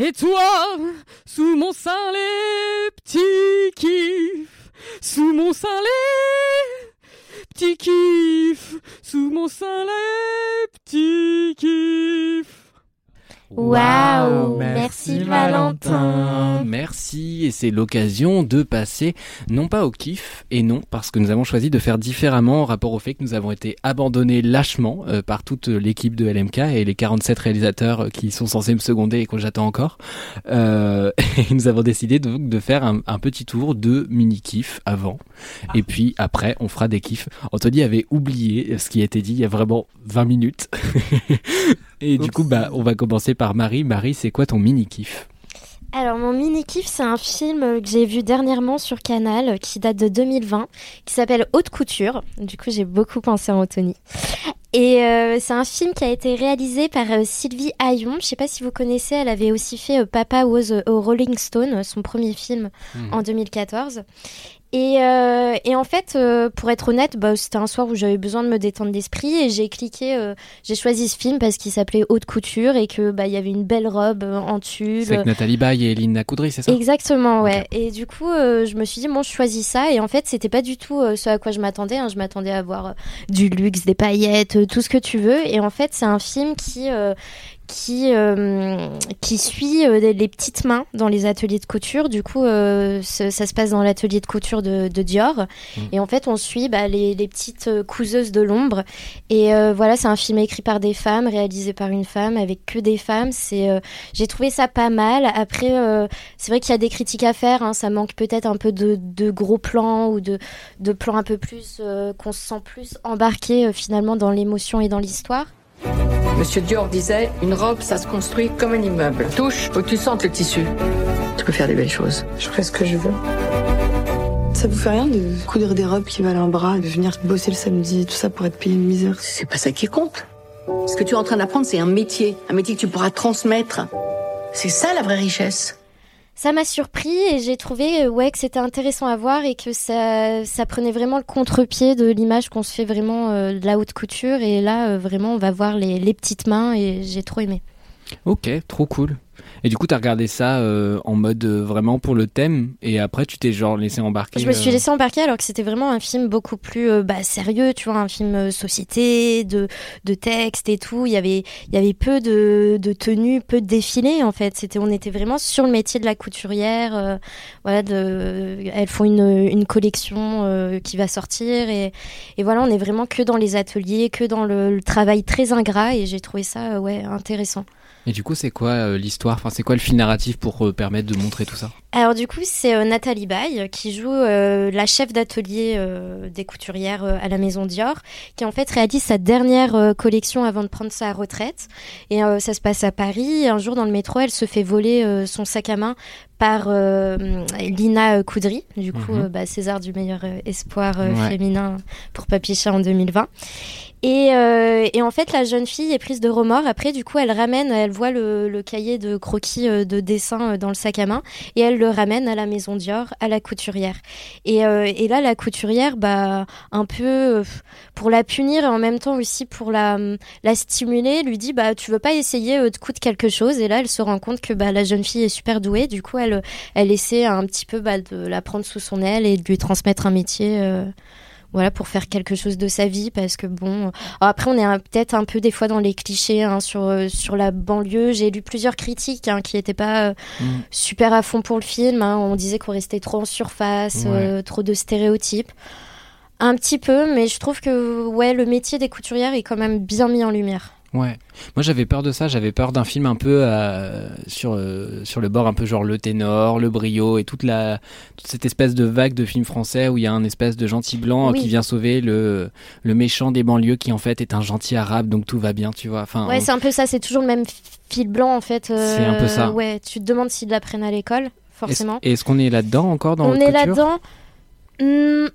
Et toi, sous mon sein les petits kiffs, sous mon sein les petits kiffs, sous mon sein les petits kiffs. Waouh, merci Valentin. Merci, et c'est l'occasion de passer non pas au kiff, et non, parce que nous avons choisi de faire différemment en rapport au fait que nous avons été abandonnés lâchement euh, par toute l'équipe de LMK et les 47 réalisateurs euh, qui sont censés me seconder et que j'attends encore. Euh, (laughs) et nous avons décidé donc de faire un, un petit tour de mini-kiff avant, et puis après on fera des kiffs. Anthony avait oublié ce qui a été dit il y a vraiment 20 minutes. (laughs) et du coup, bah, on va commencer par Marie. Marie, c'est quoi ton mini-kiff? Alors, mon mini-kiff, c'est un film que j'ai vu dernièrement sur Canal, qui date de 2020, qui s'appelle Haute Couture. Du coup, j'ai beaucoup pensé à Anthony. Et euh, c'est un film qui a été réalisé par euh, Sylvie Hayon. Je sais pas si vous connaissez, elle avait aussi fait euh, Papa Was a Rolling Stone, son premier film en 2014. Et, euh, et en fait, euh, pour être honnête, bah, c'était un soir où j'avais besoin de me détendre d'esprit et j'ai cliqué, euh, j'ai choisi ce film parce qu'il s'appelait Haute Couture et que bah il y avait une belle robe en tulle. C'est avec Nathalie Baye et Lina Coudry, c'est ça? Exactement, ouais. Et du coup, je me suis dit, bon, je choisis ça. Et en fait, c'était pas du tout ce à quoi je m'attendais. hein. Je m'attendais à voir du luxe, des paillettes, tout ce que tu veux. Et en fait, c'est un film qui, qui, euh, qui suit euh, les, petites mains dans les ateliers de couture. Du coup, euh, ça se passe dans l'atelier de couture de, de Dior. Et en fait, on suit bah, les, les petites euh, couseuses de l'ombre. Et euh, voilà, c'est un film écrit par des femmes, réalisé par une femme, avec que des femmes. C'est, euh, j'ai trouvé ça pas mal. Après, euh, c'est vrai qu'il y a des critiques à faire. hein. Ça manque peut-être un peu de, de gros plans ou de, de plans un peu plus euh, qu'on se sent plus embarqué euh, finalement dans l'émotion et dans l'histoire. Monsieur Dior disait, une robe, ça se construit comme un immeuble. Touche, faut que tu sentes le tissu. Tu peux faire des belles choses. Je ferai ce que je veux. Ça vous fait rien de coudre des robes qui valent un bras, de venir bosser le samedi, tout ça pour être payé une misère? C'est pas ça qui compte. Ce que tu es en train d'apprendre, c'est un métier. Un métier que tu pourras transmettre. C'est ça la vraie richesse. Ça m'a surpris et j'ai trouvé euh, ouais que c'était intéressant à voir et que ça, ça prenait vraiment le contre-pied de l'image qu'on se fait vraiment euh, de la haute couture et là euh, vraiment on va voir les, les petites mains et j'ai trop aimé. Ok, trop cool. Et du coup, t'as regardé ça euh, en mode euh, vraiment pour le thème, et après tu t'es genre laissé embarquer. Je me suis euh, laissée embarquer alors que c'était vraiment un film beaucoup plus euh, bah, sérieux, tu vois, un film société, de, de texte et tout. Il y avait, il y avait peu de, de tenues, peu de défilés en fait. C'était, on était vraiment sur le métier de la couturière. voilà, de, elles font une, une collection qui va sortir et, et voilà, on est vraiment que dans les ateliers, que dans le, le travail très ingrat et j'ai trouvé ça ouais intéressant. Et du coup, c'est quoi euh, l'histoire Enfin, c'est quoi le film narratif pour euh, permettre de montrer tout ça? Alors du coup, c'est euh, Nathalie Baye qui joue la chef d'atelier des couturières à la Maison Dior, qui en fait réalise sa dernière collection avant de prendre sa retraite. Et ça se passe à Paris. Et un jour dans le métro, elle se fait voler son sac à main par Lina Coudry, du coup Mhm. bah, César du meilleur espoir Ouais. féminin pour Papier Chat en 2020. Et, euh, et en fait, la jeune fille est prise de remords. Après, du coup, elle ramène, elle voit le, cahier de croquis euh, de dessin euh, dans le sac à main et elle le ramène à la maison Dior, à la couturière. Et, là, la couturière, bah, un peu pour la punir et en même temps aussi pour la, la stimuler, lui dit bah, tu veux pas essayer de coudre quelque chose Et là, elle se rend compte que bah, la jeune fille est super douée. Du coup, elle, elle essaie un petit peu bah, de la prendre sous son aile et de lui transmettre un métier. Voilà pour faire quelque chose de sa vie parce que bon euh, après on est peut-être un peu des fois dans les clichés hein, sur euh, sur la banlieue j'ai lu plusieurs critiques hein, qui étaient pas euh, Mm. super à fond pour le film hein. on disait qu'on restait trop en surface Ouais. euh, trop de stéréotypes un petit peu mais je trouve que ouais le métier des couturières est quand même bien mis en lumière Ouais. Moi, j'avais peur de ça. J'avais peur d'un film un peu euh, sur euh, sur le bord, un peu genre le ténor, le brio et toute la toute cette espèce de vague de films français où il y a un espèce de gentil blanc euh, Oui. qui vient sauver le le méchant des banlieues qui en fait est un gentil arabe, donc tout va bien, tu vois. Enfin, ouais on- c'est un peu ça c'est toujours le même fil blanc en fait euh, C'est un peu ça. ouais tu te demandes s'ils l'apprennent à l'école forcément Est-ce, est-ce qu'on est là-dedans encore dans on est là-dedans. Hmm.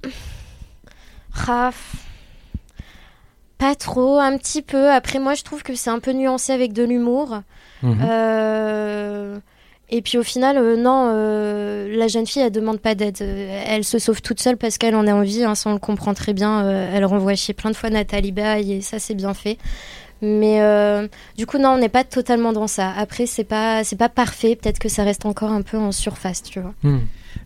Raf. Pas trop, un petit peu. Après, moi, je trouve que c'est un peu nuancé avec de l'humour. Mhm. Euh, Et puis au final, euh, non, euh, la jeune fille, elle demande pas d'aide. Elle se sauve toute seule parce qu'elle en a envie. Hein, ça, on le comprend très bien. Euh, elle renvoie chez plein de fois Nathalie Baye et ça, c'est bien fait. Mais du coup, non, on n'est pas totalement dans ça. Après, c'est pas, c'est pas parfait. Peut-être que ça reste encore un peu en surface, tu vois.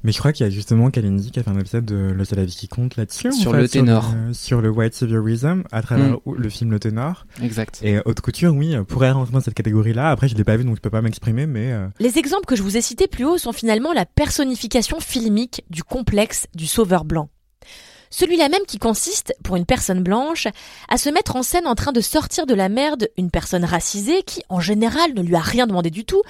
Mais je crois qu'il y a justement Kalindi qui a fait un épisode de Le seul la vie qui compte là-dessus. en Sur fait, le ténor. le- Sur le, white saviorism à travers Mm. le film Le ténor. Exact. Et haute couture, oui, pourrait rentrer dans cette catégorie-là. Après, je l'ai pas vu, donc je peux pas m'exprimer, mais euh, Les exemples que je vous ai cités plus haut sont finalement la personnification filmique du complexe du sauveur blanc. Celui-là même qui consiste, pour une personne blanche, à se mettre en scène en train de sortir de la merde une personne racisée qui, en général, ne lui a rien demandé du tout,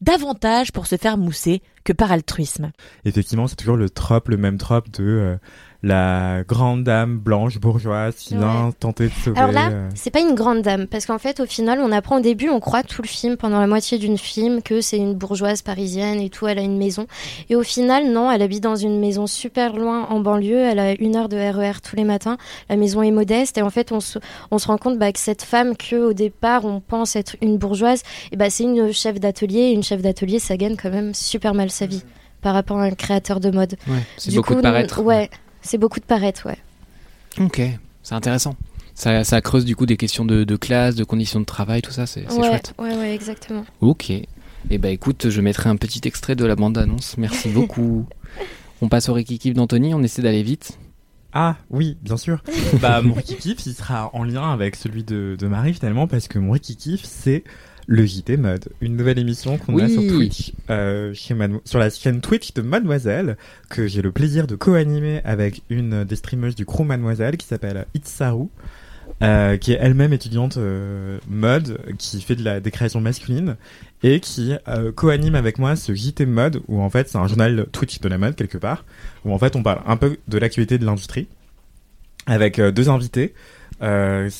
davantage pour se faire mousser que par altruisme. effectivement, c'est toujours le trope, le même trope de euh, la grande dame blanche bourgeoise qui vient tenter de sauver. Alors là, euh, c'est pas une grande dame, parce qu'en fait, au final, on apprend au début, on croit tout le film, pendant la moitié d'une film, que c'est une bourgeoise parisienne et tout, elle a une maison. Et au final, non, elle habite dans une maison super loin en banlieue, elle a une heure de RER tous les matins, la maison est modeste, et en fait, on se, on se rend compte bah, que cette femme, que au départ, on pense être une bourgeoise, et bah, c'est une chef d'atelier, et une chef d'atelier, ça gagne quand même super mal sa vie par rapport à un créateur de mode. Ouais, c'est Du beaucoup de coup, paraître. Ouais, c'est beaucoup de paraître, ouais. Ok, c'est intéressant. Ça, ça creuse du coup des questions de, de classe, de conditions de travail, tout ça, c'est, ouais, chouette. ouais, ouais, exactement. Ok. Et bah écoute, je mettrai un petit extrait de la bande-annonce. Merci (laughs) beaucoup. on passe au Rikikif d'Anthony, on essaie d'aller vite. Ah oui, bien sûr. (laughs) bah mon Rikikif, il sera en lien avec celui de, de Marie finalement parce que mon Rikikif, c'est le JT Mode, une nouvelle émission qu'on a sur Twitch, euh, chez sur la chaîne Twitch de Mademoiselle, que j'ai le plaisir de co-animer avec une des streameuses du crew Mademoiselle qui s'appelle Itsaru. Euh, qui est elle-même étudiante euh, mode, qui fait de la des créations masculines et qui euh, co-anime avec moi ce JT mode où en fait c'est un journal Twitch de la mode quelque part où en fait on parle un peu de l'actualité de l'industrie avec euh, deux invités. Euh,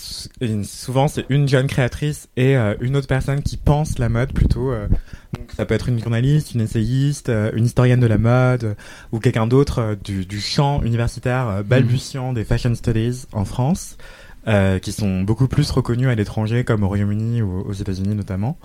souvent c'est une jeune créatrice et euh, une autre personne qui pense la mode plutôt. euh, donc ça peut être une journaliste, une essayiste, euh, une historienne de la mode euh, ou quelqu'un d'autre du, du champ universitaire balbutiant des fashion studies en France. qui sont beaucoup plus reconnus à l'étranger comme au Royaume-Uni ou aux États-Unis notamment.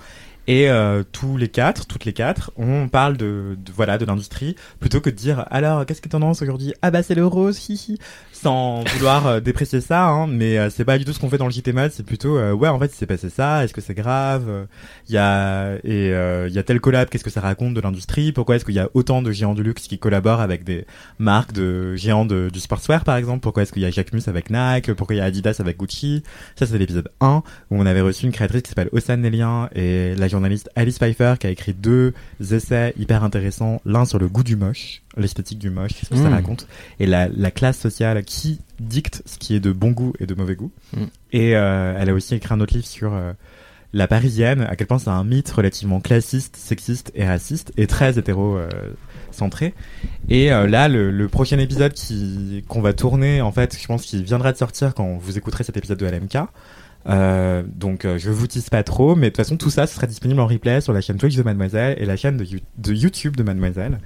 Et euh, tous les quatre, toutes les quatre, on parle de, voilà de l'industrie plutôt que de dire alors qu'est-ce que tendance aujourd'hui? Ah bah c'est le rose, hihi, sans vouloir euh, déprécier ça, hein, mais euh, c'est pas du tout ce qu'on fait dans le JT c'est plutôt euh, ouais en fait il s'est passé ça, est-ce que c'est grave Euh, Il y a et euh, il y a tel collab, qu'est-ce que ça raconte de l'industrie Pourquoi est-ce qu'il y a autant de géants du luxe qui collaborent avec des marques de géants de, du sportswear par exemple Pourquoi est-ce qu'il y a Jacquemus avec Nike Pourquoi il y a Adidas avec Gucci Ça c'est l'épisode 1 où on avait reçu une créatrice qui s'appelle Ossane Nélien et la journaliste Alice Pfeiffer qui a écrit deux essais hyper intéressants, l'un sur le goût du moche, l'esthétique du moche, qu'est-ce que ça Mm. raconte, et la, la classe sociale qui dicte ce qui est de bon goût et de mauvais goût. Mm. Et euh, elle a aussi écrit un autre livre sur euh, la parisienne, à quel point c'est un mythe relativement classiste, sexiste et raciste, et très hétéro euh. Et là, le, le prochain épisode qui qu'on va tourner, en fait, je pense qu'il viendra de sortir quand vous écouterez cet épisode de LMK. Euh, donc euh, je vous tease pas trop, mais de toute façon tout ça sera disponible en replay sur la chaîne Twitch de Mademoiselle et la chaîne de, You- de YouTube de Mademoiselle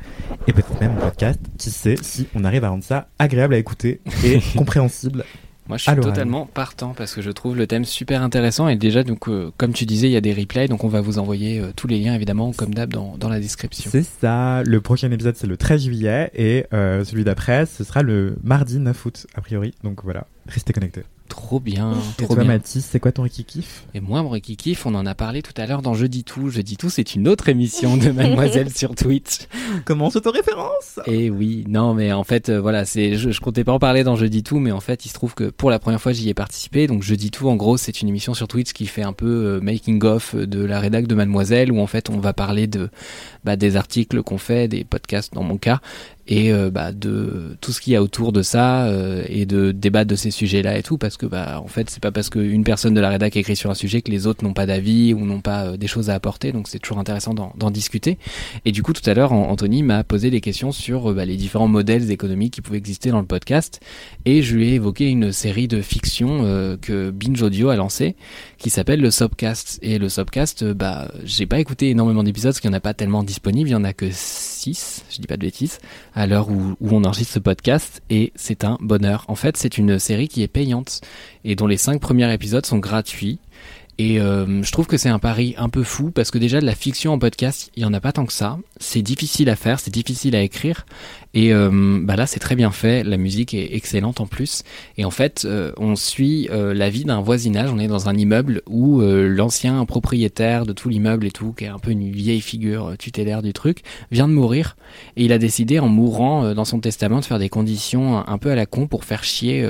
et peut-être même en podcast. Qui sait si on arrive à rendre ça agréable à écouter et (laughs) compréhensible. Moi, je suis totalement partant parce que je trouve le thème super intéressant et déjà, donc, euh, comme tu disais, il y a des replays, donc on va vous envoyer euh, tous les liens évidemment, comme d'hab, dans, dans la description. C'est ça. Le prochain épisode c'est le 13 juillet et euh, celui d'après ce sera le mardi 9 août a priori. Donc voilà, restez connectés. Trop bien, Et trop toi bien. Mathis, c'est quoi ton kiff? Et moi, mon Kiff, on en a parlé tout à l'heure dans Jeudi Tout. Jeudi Tout, c'est une autre émission de (laughs) Mademoiselle sur Twitch. Comment référence Et oui, non, mais en fait, euh, voilà, c'est, je, je comptais pas en parler dans Jeudi Tout, mais en fait, il se trouve que pour la première fois, j'y ai participé. Donc, Jeudi Tout, en gros, c'est une émission sur Twitch qui fait un peu euh, making of de la rédac de Mademoiselle, où en fait, on va parler de, bah, des articles qu'on fait, des podcasts dans mon cas, et euh, bah, de tout ce qu'il y a autour de ça, euh, et de débattre de ces sujets-là et tout, parce que, bah, en fait, c'est pas parce qu'une personne de la rédac écrit sur un sujet que les autres n'ont pas d'avis ou n'ont pas euh, des choses à apporter, donc c'est toujours intéressant d'en, discuter. Et du coup, tout à l'heure, An- Anthony m'a posé des questions sur euh, bah, les différents modèles économiques qui pouvaient exister dans le podcast. Et je lui ai évoqué une série de fiction euh, que Binge Audio a lancé, qui s'appelle le Sobcast. Et le Sobcast, bah, j'ai pas écouté énormément d'épisodes, parce qu'il y en a pas tellement disponibles. Il y en a que 6, je dis pas de bêtises, à l'heure où, on enregistre ce podcast. Et c'est un bonheur. En fait, c'est une série qui est payante et dont les 5 premiers épisodes sont gratuits. Et euh, je trouve que c'est un pari un peu fou parce que déjà de la fiction en podcast, il y en a pas tant que ça. C'est difficile à faire, c'est difficile à écrire. Et euh, bah là, c'est très bien fait. La musique est excellente en plus. Et en fait, euh, on suit euh, la vie d'un voisinage. On est dans un immeuble où euh, l'ancien propriétaire de tout l'immeuble et tout, qui est un peu une vieille figure euh, tutélaire du truc, vient de mourir. Et il a décidé, en mourant dans son testament, de faire des conditions un, peu à la con pour faire chier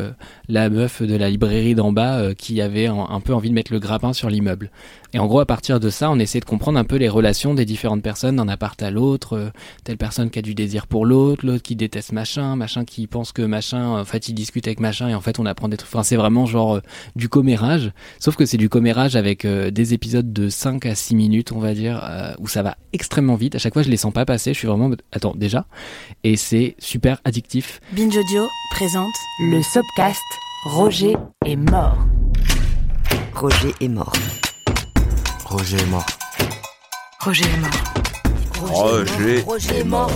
la meuf de la librairie d'en bas qui avait un peu envie de mettre le grappin sur l'immeuble. Et en gros, à partir de ça, on essaie de comprendre un peu les relations des différentes personnes d'un appart à l'autre. euh, telle personne qui a du désir pour l'autre, l'autre qui déteste machin, machin qui pense que machin, en fait, il discute avec machin et en fait, on apprend des trucs. Enfin, c'est vraiment genre euh, du commérage. Sauf que c'est du commérage avec euh, des épisodes de 5 à 6 minutes, on va dire, euh, où ça va extrêmement vite. À chaque fois, je les sens pas passer. Je suis vraiment, attends, déjà. Et c'est super addictif. Binge Audio présente le Sobcast Roger est mort. Roger est mort. Roger est mort. Roger est mort. Roger, est mort.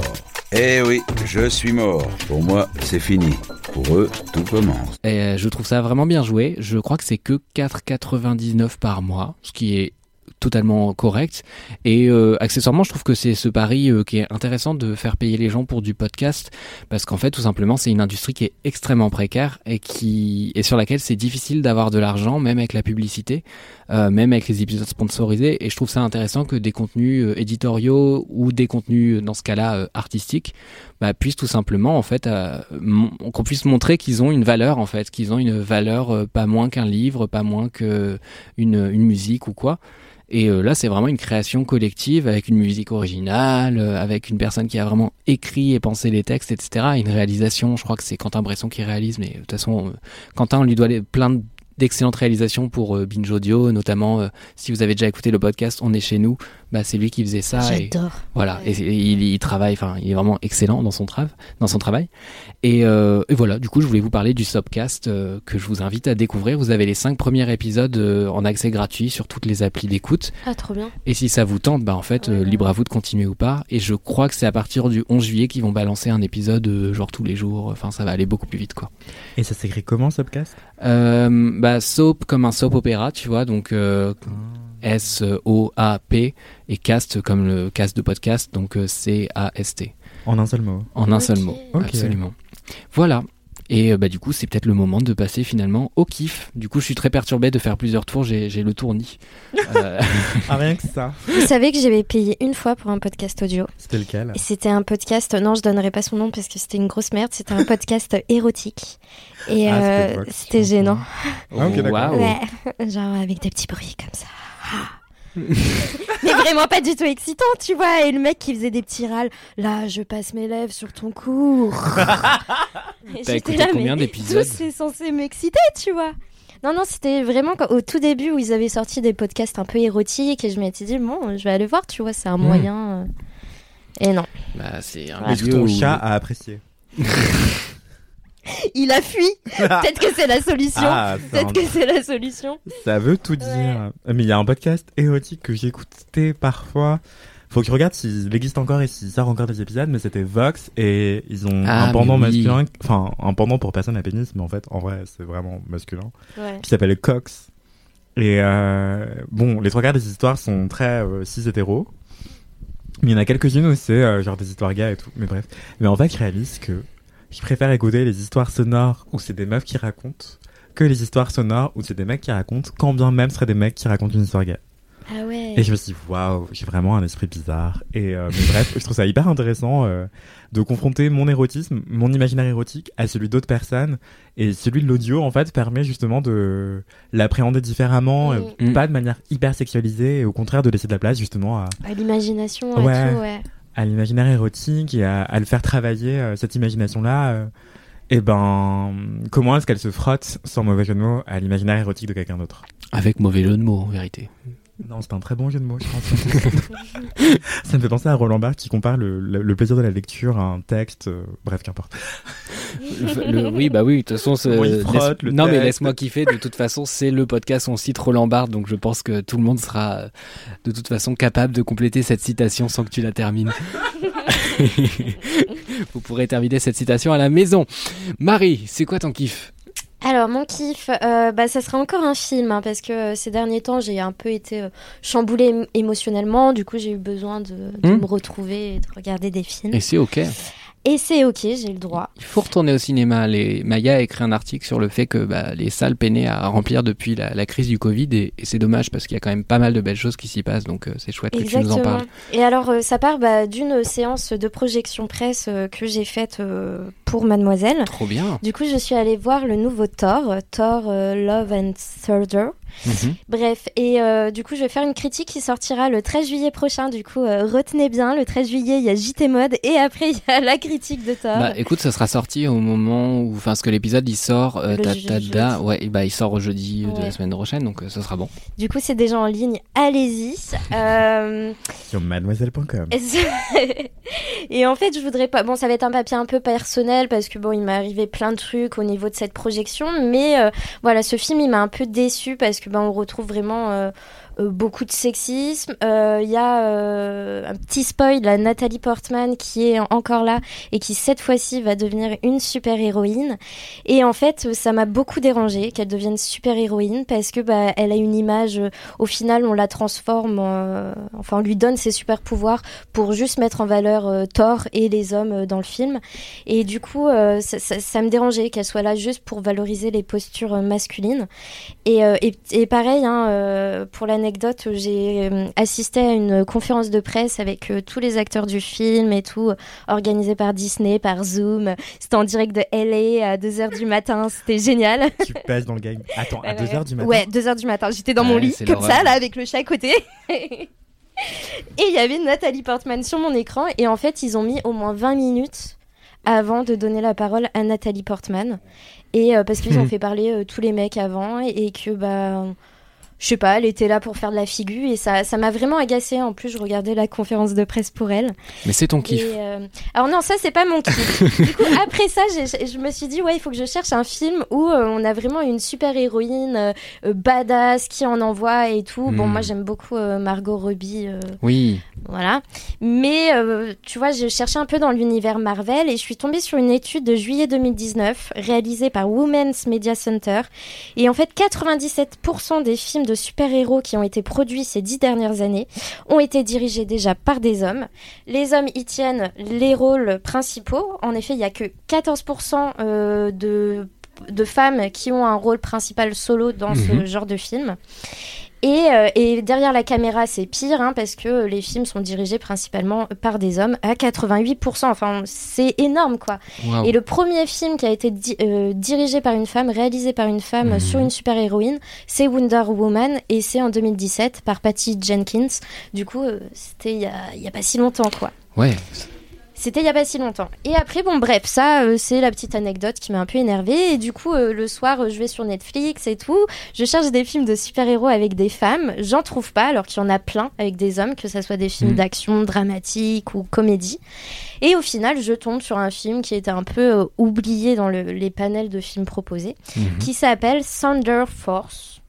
Eh oui, je suis mort. Pour moi, c'est fini. Pour eux, tout commence. Et euh, je trouve ça vraiment bien joué. Je crois que c'est que 4,99 par mois, ce qui est totalement correct. Et euh, accessoirement, je trouve que c'est ce pari euh, qui est intéressant de faire payer les gens pour du podcast, parce qu'en fait, tout simplement, c'est une industrie qui est extrêmement précaire et qui et sur laquelle c'est difficile d'avoir de l'argent, même avec la publicité, euh, même avec les épisodes sponsorisés. Et je trouve ça intéressant que des contenus euh, éditoriaux ou des contenus, euh, dans ce cas-là, euh, artistiques, bah, puissent tout simplement, en fait, qu'on puisse montrer qu'ils ont une valeur, en fait, qu'ils ont une valeur pas moins qu'un livre, pas moins que une, une musique ou quoi. Et euh, là, c'est vraiment une création collective avec une musique originale, euh, avec une personne qui a vraiment écrit et pensé les textes, etc. Et une réalisation, je crois que c'est Quentin Bresson qui réalise, mais de toute façon, euh, Quentin, on lui doit plein de- d'excellentes réalisations pour euh, Binge Audio, notamment euh, si vous avez déjà écouté le podcast On est chez nous, bah, c'est lui qui faisait ça. et- J'adore. voilà, et, et il, il travaille, enfin, il est vraiment excellent dans son travail, dans son travail. Et, euh, et voilà, du coup, je voulais vous parler du Sobcast euh, que je vous invite à découvrir. Vous avez les cinq premiers épisodes euh, en accès gratuit sur toutes les applis d'écoute. Ah, trop bien. Et si ça vous tente, bah en fait, euh, libre à vous de continuer ou pas. Et je crois que c'est à partir du 11 juillet qu'ils vont balancer un épisode euh, genre tous les jours. Enfin, ça va aller beaucoup plus vite, quoi. Et ça s'écrit comment, Euh, bah soap comme un soap opéra, tu vois. Donc euh, S-O-A-P et cast comme le cast de podcast, donc euh, C-A-S-T. En un seul mot. En un seul mot, absolument. Voilà. Et euh, bah, du coup, c'est peut-être le moment de passer finalement au kiff. Du coup, je suis très perturbé de faire plusieurs tours. J'ai j'ai le tournis. (laughs) Euh, Ah, rien que ça. Vous savez que j'avais payé une fois pour un podcast audio. C'était lequel? Et C'était un podcast, non, je donnerai pas son nom parce que c'était une grosse merde. C'était un podcast (laughs) érotique. Et Ah, c'était euh, gênant. Ah, ok, d'accord. Waouh. Ouais, (laughs) genre avec des petits bruits comme ça. Mais vraiment pas du tout excitant, tu vois. Et le mec qui faisait des petits râles. Là, je passe mes lèvres sur ton cours. (laughs) T'as écouté là, combien mais d'épisodes tout C'est censé m'exciter, tu vois. Non, non, c'était vraiment quand- au tout début où ils avaient sorti des podcasts un peu érotiques et je m'étais dit, bon, je vais aller voir, tu vois, c'est un Hmm. moyen. euh. Et non. bah, c'est un Mais ton chat a apprécié. (laughs) Il a fui. Peut-être que c'est la solution. Ah, Peut-être que c'est la solution. Ça veut tout dire. Mais il y a un podcast érotique que j'écoutais parfois. Faut que je regarde s'il existe encore et s'il sort encore des épisodes, mais c'était Vox et ils ont Ah, un pendant oui. masculin, enfin un pendant pour personne à pénis, mais en fait en vrai c'est vraiment masculin, Ouais. qui s'appelle Cox. Et euh, bon, les trois quarts des histoires sont très euh, cis hétéros, mais il y en a quelques-unes où c'est euh, genre des histoires gays et tout. Mais bref, mais en fait je réalise que je préfère écouter les histoires sonores où c'est des meufs qui racontent que les histoires sonores où c'est des mecs qui racontent, quand bien même ce seraient des mecs qui racontent une histoire gay. Ah ouais. Et je me suis dit, waouh, j'ai vraiment un esprit bizarre. Et euh, mais bref, je trouve ça hyper intéressant euh, de confronter mon érotisme, mon imaginaire érotique à celui d'autres personnes. Et celui de l'audio, en fait, permet justement de l'appréhender différemment, euh, Mm. pas de manière hyper sexualisée, et au contraire de laisser de la place justement à, À l'imagination et Ouais. tout, ouais. À l'imaginaire érotique et à, à le faire travailler euh, cette imagination-là. euh, et ben, comment est-ce qu'elle se frotte, sans mauvais jeu de mots, à l'imaginaire érotique de quelqu'un d'autre? Avec mauvais jeu de mots, en vérité. Non, c'est un très bon jeu de mots, je pense. (laughs) Ça me fait penser à Roland Barthes qui compare le, le- le plaisir de la lecture à un texte. euh, bref, qu'importe. Le- oui, bah oui, de toute façon, Bon, laisse- non mais laisse-moi kiffer. De toute façon, c'est le podcast on cite Roland Barthes, donc je pense que tout le monde sera euh, de toute façon capable de compléter cette citation sans que tu la termines. (laughs) Vous pourrez terminer cette citation à la maison. Marie, c'est quoi ton kiff? Alors mon kiff, euh, bah, ça sera encore un film hein, parce que euh, ces derniers temps j'ai un peu été euh, chamboulée ém- émotionnellement, du coup j'ai eu besoin de, de Hmm. me retrouver et de regarder des films. Et c'est ok. Et c'est ok, j'ai le droit. Il faut retourner au cinéma. Les... Maya a écrit un article sur le fait que bah, les salles peinaient à remplir depuis la, la crise du Covid et, et c'est dommage parce qu'il y a quand même pas mal de belles choses qui s'y passent, donc euh, c'est chouette que tu nous en parles. Et alors euh, ça part bah, d'une séance de projection presse euh, que j'ai faite euh, pour Mademoiselle. Trop bien. Du coup je suis allée voir le nouveau Thor, euh, Thor euh, Love and Thunder. Mhm. Bref, et euh, du coup, je vais faire une critique qui sortira le 13 juillet prochain. Du coup, euh, retenez bien, le 13 juillet, il y a JT Mode et après, (laughs) il y a la critique de Thor. Bah écoute, ça sera sorti au moment où, enfin, parce que l'épisode il sort, euh, ta- ouais, et bah il sort au jeudi de la semaine prochaine, donc euh, ça sera bon. Du coup, c'est déjà en ligne. Allez-y. (laughs) Euh, Sur mademoiselle.com. (laughs) et en fait, je voudrais pas. Bon, ça va être un papier un peu personnel parce que bon, il m'est arrivé plein de trucs au niveau de cette projection, mais euh, voilà, ce film, il m'a un peu déçu parce que ben, on retrouve vraiment. Euh, euh, beaucoup de sexisme. Euh, Il y a euh, un petit spoil, la Nathalie Portman qui est encore là et qui cette fois-ci va devenir une super héroïne. Et en fait, ça m'a beaucoup dérangé qu'elle devienne super héroïne parce que bah, elle a une image. euh, au final, on la transforme, en- enfin, on lui donne ses super pouvoirs pour juste mettre en valeur euh, Thor et les hommes euh, dans le film. Et du coup, euh, ça, me dérangeait qu'elle soit là juste pour valoriser les postures euh, masculines. Et, euh, et, pareil, hein, euh, pour l'anecdote, j'ai euh, assisté à une conférence de presse avec euh, tous les acteurs du film et tout, organisée par Disney, par Zoom. C'était en direct de LA à 2h du matin, c'était génial. (laughs) Tu passes dans le game. Attends, à Ouais, 2h du matin Ouais, 2h du matin. J'étais dans mon lit, comme ça, là, avec le chat à côté. et il y avait Nathalie Portman sur mon écran. Et en fait, ils ont mis au moins 20 minutes avant de donner la parole à Nathalie Portman. Et euh, parce qu'ils ont (laughs) fait parler euh, tous les mecs avant. Et, et que, bah. Je sais pas, elle était là pour faire de la figure et ça ça m'a vraiment agacée. En plus, je regardais la conférence de presse pour elle. Mais c'est ton kiff. Euh, Alors non, ça c'est pas mon kiff. (laughs) du coup, après ça, je me suis dit ouais, il faut que je cherche un film où euh, on a vraiment une super héroïne euh, badass qui en envoie et tout. Bon, Hmm. moi j'aime beaucoup Margot Robbie. Oui. voilà. Mais tu vois, je cherchais un peu dans l'univers Marvel et je suis tombée sur une étude de juillet 2019 réalisée par Women's Media Center. Et en fait, 97% des films de super-héros qui ont été produits ces dix dernières années ont été dirigés déjà par des hommes. Les hommes y tiennent les rôles principaux. En effet, il n'y a que 14% euh, de, de femmes qui ont un rôle principal solo dans ce Mhm. genre de film. Et, euh, et derrière la caméra, c'est pire, hein, parce que les films sont dirigés principalement par des hommes à 88%. Enfin, c'est énorme, quoi. Et le premier film qui a été di- euh, dirigé par une femme, réalisé par une femme Mhm. sur une super-héroïne, c'est Wonder Woman, et c'est en 2017 par Patty Jenkins. Du coup, euh, c'était il y y a pas si longtemps, quoi. Ouais. C'était il y a pas si longtemps. Et après, bon, bref, ça, euh, c'est la petite anecdote qui m'a un peu énervée. Et du coup, euh, le soir, euh, je vais sur Netflix et tout. Je cherche des films de super-héros avec des femmes. J'en trouve pas, alors qu'il y en a plein avec des hommes, que ce soit des films Mhm. d'action, dramatiques ou comédie. Et au final, je tombe sur un film qui était un peu oublié dans le- les panels de films proposés, Mhm. qui s'appelle Thunder Force.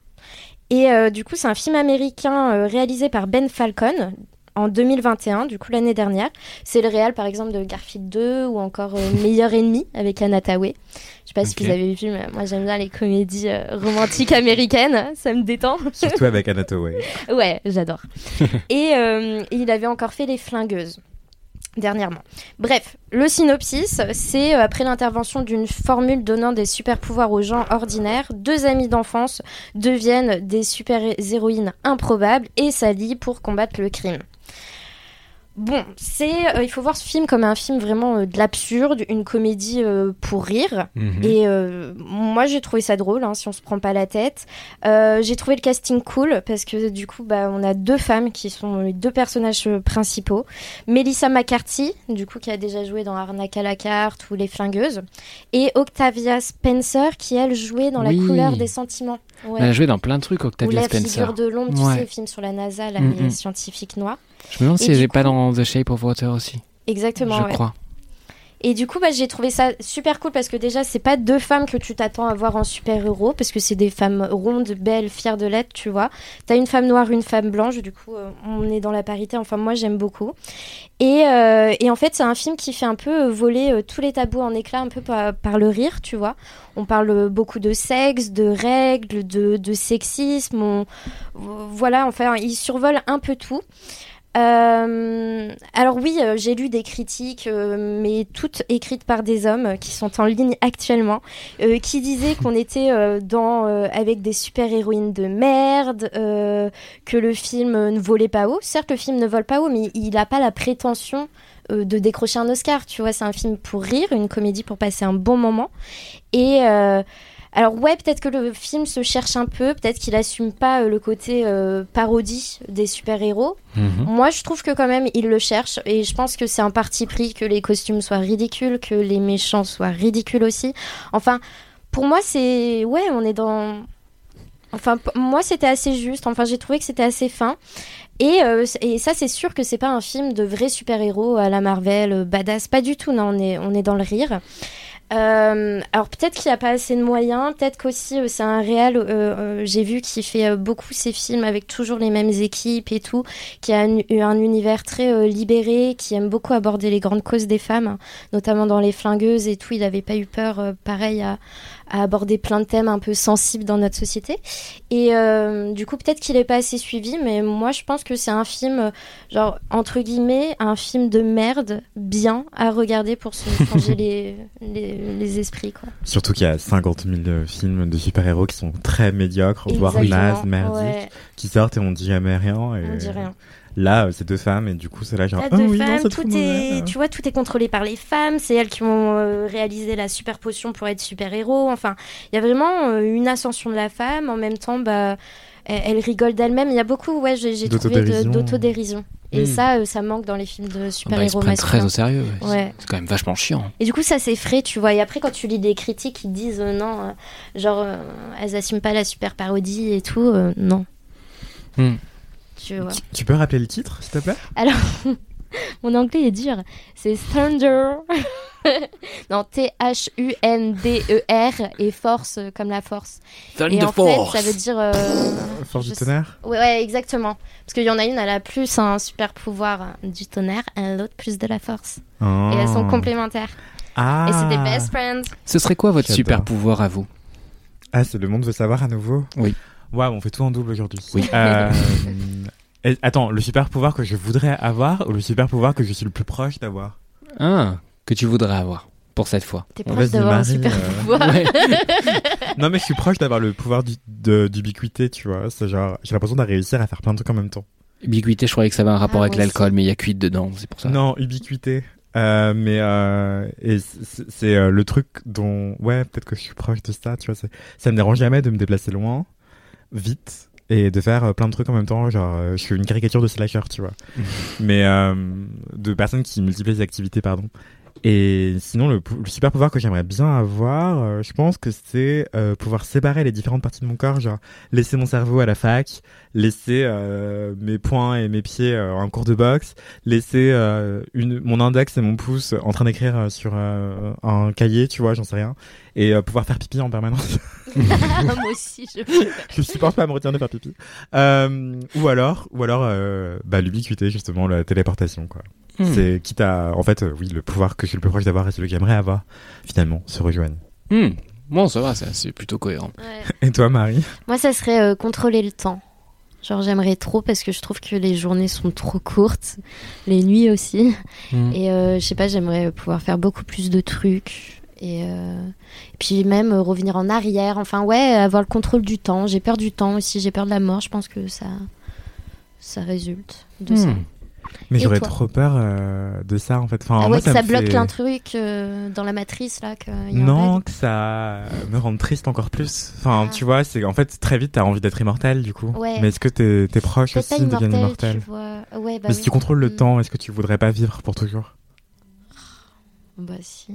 Et euh, du coup, c'est un film américain euh, réalisé par Ben Falcon en 2021, du coup l'année dernière. C'est le réal par exemple de Garfield 2 ou encore euh, Meilleur ennemi avec Anna Tawai. Je sais pas si vous avez vu, mais moi j'aime bien les comédies euh, romantiques américaines, ça me détend. Surtout avec Anna Tawai. (laughs) Ouais, j'adore. (laughs) et euh, il avait encore fait Les Flingueuses dernièrement. Bref, le synopsis, c'est euh, après l'intervention d'une formule donnant des super pouvoirs aux gens ordinaires, deux amies d'enfance deviennent des super-héroïnes improbables et s'allient pour combattre le crime. Bon, c'est, euh, il faut voir ce film comme un film vraiment euh, de l'absurde, une comédie euh, pour rire. Mhm. Et moi, j'ai trouvé ça drôle, hein, si on se prend pas la tête. J'ai trouvé le casting cool parce que du coup, bah, on a deux femmes qui sont les deux personnages principaux. Melissa McCarthy, du coup, qui a déjà joué dans Arnaque à la carte ou Les Flingueuses, et Octavia Spencer, qui elle jouait dans Oui. La couleur des sentiments. Ouais. Elle a joué dans plein de trucs, Ou Octavia La Spencer. figure de l'ombre, tu Ouais. sais, le film sur la NASA, là, Mm, les mm. scientifiques noirs. Je me demande si elle du est pas dans The Shape of Water aussi. Exactement, Je ouais. crois. Et du coup, bah, j'ai trouvé ça super cool parce que déjà, c'est pas deux femmes que tu t'attends à voir en super-héros parce que c'est des femmes rondes, belles, fières de l'être, tu vois. T'as une femme noire, une femme blanche, du coup, euh, on est dans la parité. Enfin, moi, j'aime beaucoup. Et, euh, et en fait, c'est un film qui fait un peu euh, voler tous les tabous en éclats, un peu par, le rire, tu vois. On parle beaucoup de sexe, de règles, de, de sexisme. Voilà, enfin, il survole un peu tout. Euh, alors oui, euh, j'ai lu des critiques, euh, mais toutes écrites par des hommes euh, qui sont en ligne actuellement, qui disaient qu'on était dans avec des super héroïnes de merde, que le film ne volait pas haut. Certes, le film ne vole pas haut, mais il n'a pas la prétention de décrocher un Oscar. Tu vois, c'est un film pour rire, une comédie pour passer un bon moment. Et alors ouais, peut-être que le film se cherche un peu, peut-être qu'il assume pas euh, le côté euh, parodie des super-héros. Mhm. Moi, je trouve que quand même il le cherche et je pense que c'est un parti pris que les costumes soient ridicules, que les méchants soient ridicules aussi. Enfin, pour moi, c'est ouais, on est dans Enfin, moi, c'était assez juste. Enfin, j'ai trouvé que c'était assez fin. Et, euh, et ça, c'est sûr que c'est pas un film de vrais super-héros à la Marvel, badass. Pas du tout, non. On est, on est dans le rire. Euh, alors peut-être qu'il n'y a pas assez de moyens, peut-être qu'aussi euh, c'est un réal, euh, euh, j'ai vu qu'il fait euh, beaucoup ses films avec toujours les mêmes équipes et tout, qui a un, un univers très libéré, qui aime beaucoup aborder les grandes causes des femmes, hein, notamment dans Les Flingueuses et tout, il n'avait pas eu peur, pareil, à, à aborder plein de thèmes un peu sensibles dans notre société. Et euh, du coup peut-être qu'il n'est pas assez suivi, mais moi je pense que c'est un film, euh, genre entre guillemets, un film de merde, bien à regarder pour se (laughs) changer les, les, les esprits, quoi. Surtout qu'il y a 50 000 euh, films de super-héros qui sont très médiocres, voire nazes, merdiques, ouais. qui sortent et on dit jamais rien. Et On dit rien. Là, euh, c'est deux femmes et du coup, c'est là genre. T'as Ah deux oui, non, femmes, tout est, tu vois, tout est contrôlé par les femmes. C'est elles qui ont euh, réalisé la super potion pour être super héros. Enfin, il y a vraiment euh, une ascension de la femme. En même temps, bah, elle, elle rigole d'elle-même. Il y a beaucoup, ouais, j'ai j'ai trouvé D'autodérision. Et ça, euh, ça manque dans les films de Ah bah, super ils se héros prennent très au sérieux. ouais. Ouais. C'est quand même vachement chiant. Et du coup, ça c'est frais, tu vois. Et après, quand tu lis des critiques qui disent euh, non, euh, genre, euh, elles assument pas la super parodie et tout, euh, non. Hmm. Tu vois. Tu peux rappeler le titre, s'il te plaît? Alors, (laughs) mon anglais est dur. C'est Thunder. (laughs) non, T-H-U-N-D-E-R et force euh, comme la force. Thunder et en Force. fait, ça veut dire. euh, Force du tonnerre Ouais, ouais, exactement. Parce qu'il y en a une, elle a plus un super pouvoir du tonnerre et l'autre plus de la force. Oh. Et elles sont complémentaires. Ah. Et c'est des best friends. Ce serait quoi votre super pouvoir à vous? Ah, c'est le monde veut savoir à nouveau? Oui. Waouh, on fait tout en double aujourd'hui. Oui. Euh, (laughs) et- attends, le super pouvoir que je voudrais avoir ou le super pouvoir que je suis le plus proche d'avoir? Ah, que tu voudrais avoir pour cette fois. T'es proche d'avoir un super euh, pouvoir. Ouais. (laughs) Non, mais je suis proche d'avoir le pouvoir d'ubiquité, tu vois. C'est genre, j'ai l'impression de réussir à faire plein de trucs en même temps. Ubiquité, je croyais que ça avait un rapport Ah, avec l'alcool, mais il y a cuite dedans, c'est pour ça. Non, ubiquité. Euh, mais euh, c'est euh, le truc dont ouais peut-être que je suis proche de ça tu vois c'est- ça me dérange jamais de me déplacer loin vite et de faire euh, plein de trucs en même temps genre euh, je suis une caricature de slasher tu vois. (laughs) Mais euh, de personnes qui multiplient les activités pardon. Et sinon le, super pouvoir que j'aimerais bien avoir euh, je pense que c'est euh, pouvoir séparer les différentes parties de mon corps genre laisser mon cerveau à la fac laisser euh, mes poings et mes pieds euh, en cours de boxe laisser euh, une, mon index et mon pouce en train d'écrire euh, sur euh, un cahier, tu vois, j'en sais rien, et euh, pouvoir faire pipi en permanence. (laughs) (laughs) Moi aussi, je peux. je supporte pas me retenir de faire pipi. Euh, ou alors, ou alors, euh, bah, l'ubiquité justement, la téléportation, quoi. Hmm. C'est quitte à, en fait, euh, oui, le pouvoir que je suis le plus proche d'avoir et celui que j'aimerais avoir, finalement, se rejoignent. Hmm. Bon, ça va, c'est plutôt cohérent. Ouais. Et toi, Marie? Moi, ça serait euh, contrôler le temps. Genre, j'aimerais trop parce que je trouve que les journées sont trop courtes, les nuits aussi. Mm. Et euh, je sais pas, j'aimerais pouvoir faire beaucoup plus de trucs. Et, euh, et puis même euh, revenir en arrière. Enfin, ouais, avoir le contrôle du temps. J'ai peur du temps aussi, j'ai peur de la mort. Je pense que ça, ça résulte de ça. Mais j'aurais trop peur euh, de ça, en fait. Enfin, ah moi, ouais, que ça, bloque fait- un truc euh, dans la matrice là. y a Non, que ça me rende triste encore plus. Enfin, Ah. tu vois, c'est en fait très vite t'as envie d'être immortel du coup. Ouais. Mais est-ce que tes, Peut-être pas aussi deviennent immortel, immortels tu vois. Ouais, bah Mais si tu contrôles le Mm. temps, est-ce que tu voudrais pas vivre pour toujours? Bah si.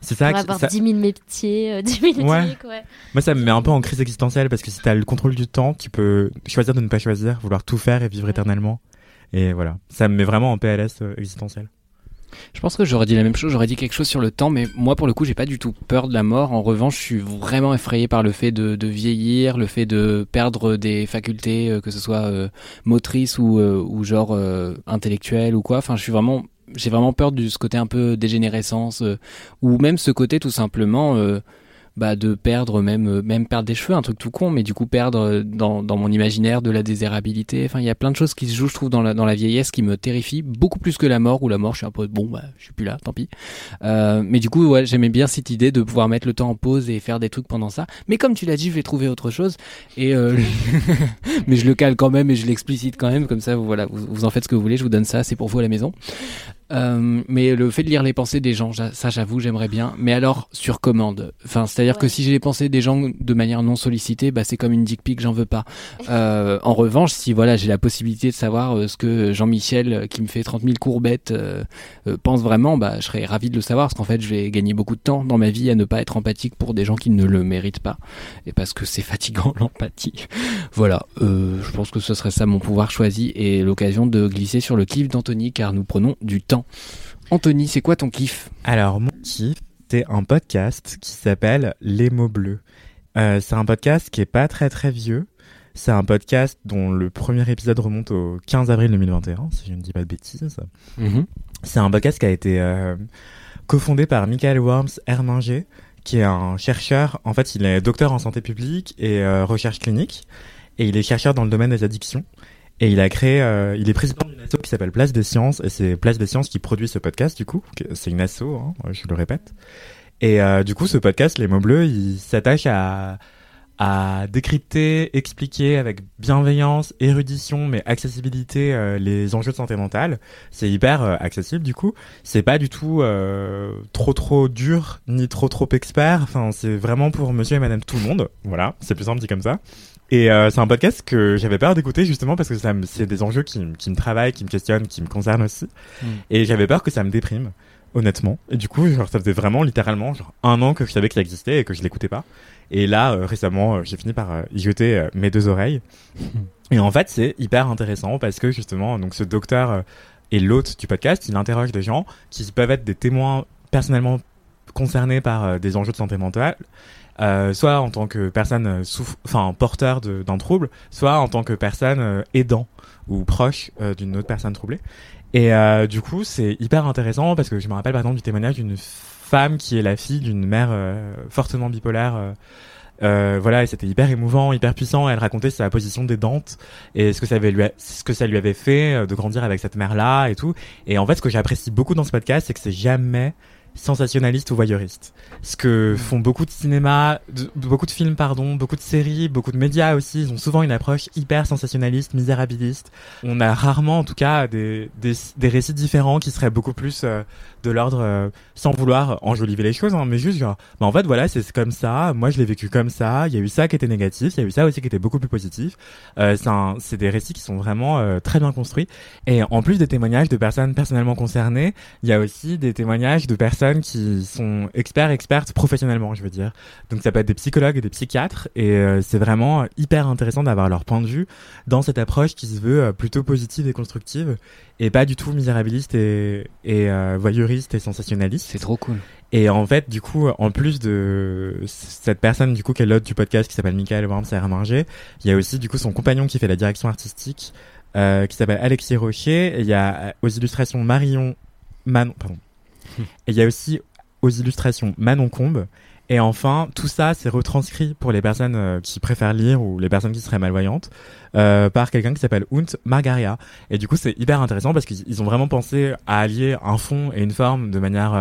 C'est ça. On va avoir ça- 10 000 métiers, euh, 10 000 Ouais. trucs, ouais. Moi, ça me met un peu en crise existentielle parce que si t'as le contrôle du temps, tu peux choisir de ne pas choisir, vouloir tout faire et vivre éternellement. Et voilà, ça me met vraiment en PLS euh, existentiel. Je pense que j'aurais dit la même chose, j'aurais dit quelque chose sur le temps, mais moi pour le coup j'ai pas du tout peur de la mort. En revanche, je suis vraiment effrayé par le fait de, vieillir, le fait de perdre des facultés, euh, que ce soit euh, motrices ou, genre intellectuelles ou quoi. Enfin, je suis vraiment, j'ai vraiment peur de ce côté un peu dégénérescence, ou même ce côté tout simplement. Bah, de perdre même euh, même perdre des cheveux un truc tout con mais du coup perdre euh, dans, dans mon imaginaire de la désirabilité. Enfin il y a plein de choses qui se jouent je trouve dans la dans la vieillesse qui me terrifient beaucoup plus que la mort où la mort je suis un peu bon bah je suis plus là tant pis. Euh, mais du coup ouais j'aimais bien cette idée de pouvoir mettre le temps en pause et faire des trucs pendant ça. Mais comme tu l'as dit je vais trouver autre chose et euh, (laughs) (laughs) mais je le cale quand même et je l'explicite quand même comme ça vous, voilà vous, vous en faites ce que vous voulez je vous donne ça c'est pour vous à la maison euh, mais le fait de lire les pensées des gens, ça j'avoue, j'aimerais bien. Mais alors sur commande. Enfin, c'est-à-dire que si j'ai les pensées des gens de manière non sollicitée, bah c'est comme une dick pic, j'en veux pas. (laughs) Euh, en revanche, si voilà, j'ai la possibilité de savoir euh, ce que Jean-Michel, qui me fait 30 000 courbettes, pense vraiment, bah je serais ravi de le savoir, parce qu'en fait, je vais gagner beaucoup de temps dans ma vie à ne pas être empathique pour des gens qui ne le méritent pas, et parce que c'est fatigant (laughs) l'empathie. voilà, je pense que ce serait ça mon pouvoir choisi et l'occasion de glisser sur le kiff d'Anthony, car nous prenons du temps. Anthony, c'est quoi ton kiff? Alors, mon kiff, c'est un podcast qui s'appelle Les mots bleus. Euh, c'est un podcast qui est pas très très vieux. C'est un podcast dont le premier épisode remonte au 15 avril 2021, si je ne dis pas de bêtises. Mhm. C'est un podcast qui a été euh, cofondé par Michael Worms Herminger, qui est un chercheur. En fait, il est docteur en santé publique et euh, recherche clinique, et il est chercheur dans le domaine des addictions. Et il a créé, euh, il est président d'une asso qui s'appelle Place des Sciences, et c'est Place des Sciences qui produit ce podcast du coup. C'est une asso, hein, je le répète. Et euh, du coup, ce podcast, Les mots bleus, il s'attache à décrypter, expliquer avec bienveillance, érudition, mais accessibilité euh, les enjeux de santé mentale. C'est hyper accessible du coup. C'est pas du tout trop trop dur ni trop trop expert. Enfin, c'est vraiment pour Monsieur et Madame tout le monde. Voilà, c'est plus simple dit comme ça. Et euh, c'est un podcast que j'avais peur d'écouter justement parce que ça c'est des enjeux qui, me travaillent, qui me questionnent, qui me concernent aussi. Mm. Et j'avais peur que ça me déprime, honnêtement. Et du coup, genre, ça faisait vraiment littéralement genre un an que je savais qu'il existait et que je l'écoutais pas. Et là, euh, récemment, euh, j'ai fini par y jeter mes deux oreilles. (laughs) Et en fait, c'est hyper intéressant parce que justement, donc ce docteur et l'hôte du podcast, il interroge des gens qui peuvent être des témoins personnellement concernés par des enjeux de santé mentale, euh, soit en tant que personne euh, enfin porteur d'un trouble, soit en tant que personne euh, aidant ou proche euh, d'une autre personne troublée. Et du coup, c'est hyper intéressant parce que je me rappelle par exemple du témoignage d'une femme qui est la fille d'une mère fortement bipolaire. euh, voilà, et c'était hyper émouvant, hyper puissant. Elle racontait sa position des dentes et ce que ça avait lui, ce que ça lui avait fait de grandir avec cette mère-là et tout. Et en fait, ce que j'apprécie beaucoup dans ce podcast, c'est que c'est jamais sensationnaliste ou voyeuriste. Ce que font beaucoup de cinéma, de- beaucoup de films, pardon, beaucoup de séries, beaucoup de médias aussi, ils ont souvent une approche hyper sensationnaliste, misérabiliste. On a rarement, en tout cas, des, des, des récits différents qui seraient beaucoup plus euh, de l'ordre, euh, sans vouloir enjoliver les choses, hein, mais juste genre, bah en fait voilà, c'est comme ça, moi je l'ai vécu comme ça, il y a eu ça qui était négatif, il y a eu ça aussi qui était beaucoup plus positif. Euh, c'est des récits qui sont vraiment euh, très bien construits. Et en plus des témoignages de personnes personnellement concernées, il y a aussi des témoignages de personnes qui sont experts, expertes professionnellement, je veux dire. Donc ça peut être des psychologues et des psychiatres, et euh, c'est vraiment hyper intéressant d'avoir leur point de vue dans cette approche qui se veut euh, plutôt positive et constructive, et pas du tout misérabiliste et, et euh, voyeuriste et sensationnaliste. C'est trop cool. Et en fait, du coup, en plus de cette personne, du coup, qui est l'hôte du podcast, qui s'appelle Michael Worms à Raminger, il y a aussi, du coup, son compagnon qui fait la direction artistique, euh, qui s'appelle Alexis Rocher. Et il y a aux illustrations Marion, Manon, pardon. Et il y a aussi aux illustrations Manon Combe. Et enfin, tout ça, c'est retranscrit pour les personnes euh, qui préfèrent lire ou les personnes qui seraient malvoyantes euh, par quelqu'un qui s'appelle Unt Margaria. Et du coup, c'est hyper intéressant parce qu'ils ils ont vraiment pensé à allier un fond et une forme de manière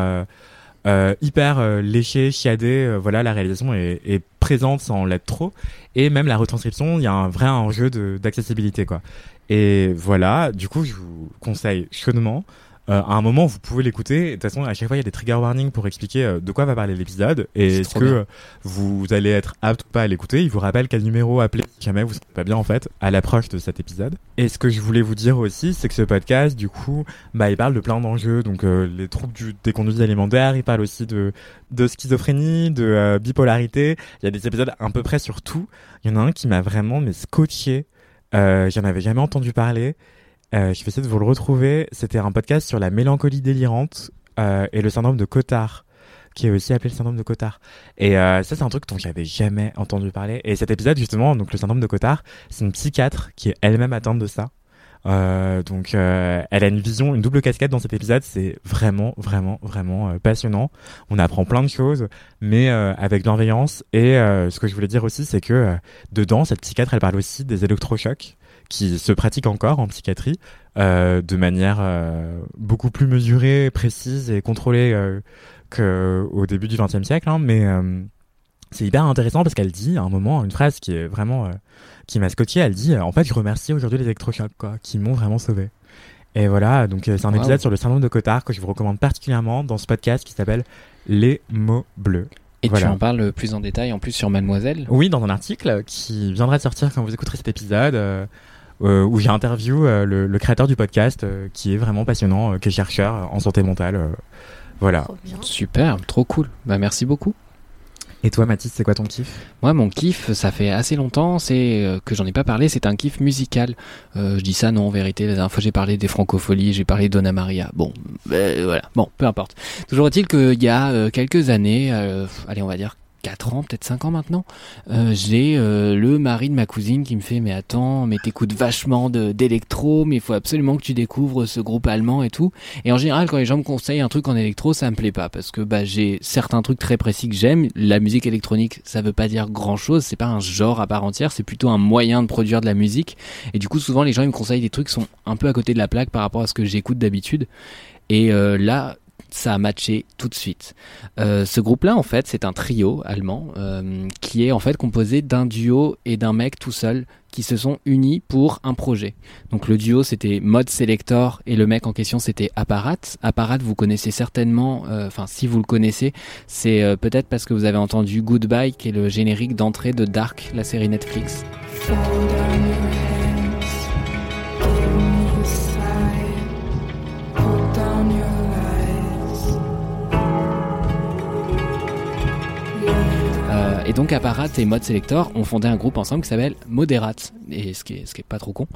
euh, hyper léchée, chiadée. Voilà, la réalisation est, est présente sans l'être trop. Et même la retranscription, il y a un vrai enjeu d'accessibilité, quoi. Et voilà, du coup, je vous conseille chaudement. Euh, à un moment, vous pouvez l'écouter. De toute façon, à chaque fois, il y a des trigger warnings pour expliquer euh, de quoi va parler l'épisode et est-ce que bien. vous allez être apte ou pas à l'écouter? Il vous rappelle quel numéro appeler si jamais vous ne pas bien en fait à l'approche de cet épisode. Et ce que je voulais vous dire aussi, c'est que ce podcast, du coup, bah, il parle de plein d'enjeux. Donc, euh, les troubles du, des conduites alimentaires. Il parle aussi de, de schizophrénie, de euh, bipolarité. Il y a des épisodes à peu près sur tout. Il y en a un qui m'a vraiment mais scotché. Euh, J'en avais jamais entendu parler. Euh, je vais essayer de vous le retrouver. C'était un podcast sur la mélancolie délirante euh, et le syndrome de Cotard, qui est aussi appelé le syndrome de Cotard. Et euh, ça, c'est un truc dont j'avais jamais entendu parler. Et cet épisode, justement, donc le syndrome de Cotard, c'est une psychiatre qui est elle-même atteinte de ça. Donc, elle a une vision, une double casquette dans cet épisode. C'est vraiment, vraiment, vraiment passionnant. On apprend plein de choses, mais avec bienveillance. Et ce que je voulais dire aussi, c'est que dedans, cette psychiatre, elle parle aussi des électrochocs qui se pratiquent encore en psychiatrie euh, de manière euh, beaucoup plus mesurée, précise et contrôlée euh, qu'au début du XXe siècle. hein. mais c'est hyper intéressant parce qu'elle dit à un moment une phrase qui est vraiment euh, qui m'a scotché. Elle dit en fait je remercie aujourd'hui les électrochocs quoi, qui m'ont vraiment sauvé. Et voilà, donc c'est un Wow. épisode sur le syndrome de Cotard que je vous recommande particulièrement dans ce podcast qui s'appelle Les mots bleus. Et Voilà. tu en parles plus en détail en plus sur Mademoiselle? Oui, dans un article qui viendra de sortir quand vous écouterez cet épisode, euh, où j'ai interview euh, le, le créateur du podcast, euh, qui est vraiment passionnant, euh, qui est chercheur en santé mentale. euh, voilà. Super, trop cool. Bah merci beaucoup. Et toi, Mathis, c'est quoi ton kiff? Moi, mon kiff, ça fait assez longtemps, c'est euh, que j'en ai pas parlé, c'est un kiff musical. Euh, je dis ça, non, en vérité, la dernière fois j'ai parlé des francopholies, j'ai parlé d'Onna Maria. Bon, euh, voilà, bon, peu importe. Toujours est-il qu'il y a euh, quelques années, euh, allez, on va dire 4 ans, peut-être 5 ans maintenant, euh, j'ai euh, le mari de ma cousine qui me fait mais attends, mais t'écoutes vachement d'électro, mais il faut absolument que tu découvres ce groupe allemand et tout. Et en général, quand les gens me conseillent un truc en électro, ça me plaît pas parce que bah j'ai certains trucs très précis que j'aime. La musique électronique, ça veut pas dire grand chose, c'est pas un genre à part entière, c'est plutôt un moyen de produire de la musique. Et du coup, souvent les gens ils me conseillent des trucs qui sont un peu à côté de la plaque par rapport à ce que j'écoute d'habitude. Et euh, là, ça a matché tout de suite. Euh, ce groupe-là, en fait, c'est un trio allemand euh, qui est en fait composé d'un duo et d'un mec tout seul qui se sont unis pour un projet. Donc le duo c'était Mode Selector et le mec en question c'était Apparat. Apparat vous connaissez certainement, euh, enfin si vous le connaissez, c'est peut-être parce que vous avez entendu Goodbye qui est le générique d'entrée de Dark, la série Netflix. Et donc Apparat et Mode Selector ont fondé un groupe ensemble qui s'appelle Moderate, et ce qui est, ce qui est pas trop con.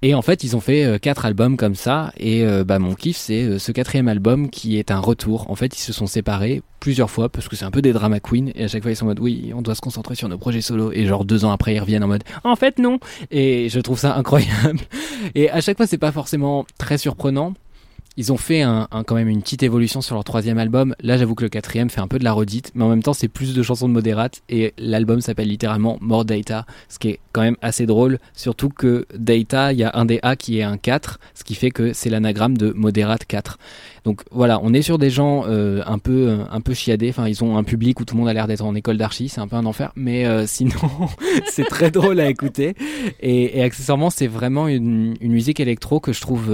Et en fait, ils ont fait euh, quatre albums comme ça, et euh, bah mon kiff c'est euh, ce quatrième album qui est un retour. En fait, ils se sont séparés plusieurs fois parce que c'est un peu des drama queens, et à chaque fois ils sont en mode oui, on doit se concentrer sur nos projets solo, et genre deux ans après ils reviennent en mode en fait non. Et je trouve ça incroyable. (laughs) Et à chaque fois c'est pas forcément très surprenant. Ils ont fait quand même une petite évolution sur leur troisième album. Là, j'avoue que le quatrième fait un peu de la redite, mais en même temps, c'est plus de chansons de modérate et l'album s'appelle littéralement More Data, ce qui est quand même assez drôle. Surtout que Data, il y a un des A qui est un 4, ce qui fait que c'est l'anagramme de modérate 4. Donc voilà, on est sur des gens euh, un peu euh, un peu chiadés. Enfin, ils ont un public où tout le monde a l'air d'être en école d'archi, c'est un peu un enfer. Mais euh, (laughs) sinon, c'est très drôle à écouter. Et, accessoirement, c'est vraiment une, musique électro que je trouve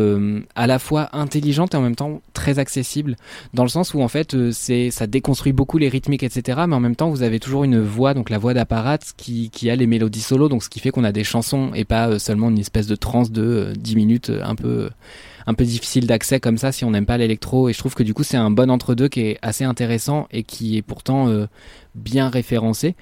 à la fois intelligente et en même temps très accessible, dans le sens où en fait, c'est ça déconstruit beaucoup les rythmiques, etc. Mais en même temps, vous avez toujours une voix, donc la voix d'apparat, qui, qui a les mélodies solo, donc ce qui fait qu'on a des chansons et pas seulement une espèce de trance de euh, 10 minutes, un peu un peu difficile d'accès comme ça si on n'aime pas l'électro. Et je trouve que du coup, c'est un bon entre-deux qui est assez intéressant et qui est pourtant euh, bien référencé.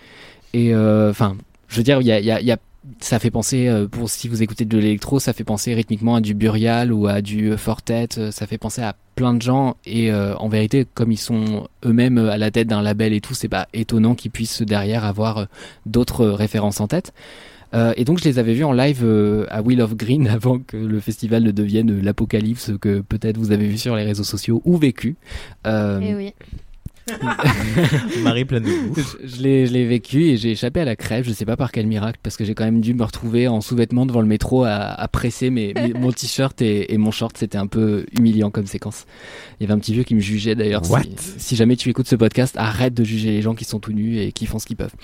Et euh, enfin, je veux dire, il y a, ça fait penser, euh, pour si vous écoutez de l'électro, ça fait penser rythmiquement à du Burial ou à du Fortet. Ça fait penser à plein de gens. Et en vérité, comme ils sont eux-mêmes à la tête d'un label et tout, c'est pas étonnant qu'ils puissent derrière avoir d'autres références en tête. Euh, et donc je les avais vus en live euh, à Wheel of Green (laughs) avant que le festival ne devienne euh, l'apocalypse que peut-être vous avez vu sur les réseaux sociaux ou vécu. Euh, Eh oui. (laughs) Marie pleine de goût. je, je l'ai, je l'ai vécu et j'ai échappé à la crève, je sais pas par quel miracle, parce que j'ai quand même dû me retrouver en sous-vêtements devant le métro à, à presser mes, mes- mon t-shirt et, et mon short. C'était un peu humiliant comme séquence. Il y avait un petit vieux qui me jugeait d'ailleurs. Si, si jamais tu écoutes ce podcast, arrête de juger les gens qui sont tout nus et qui font ce qu'ils peuvent.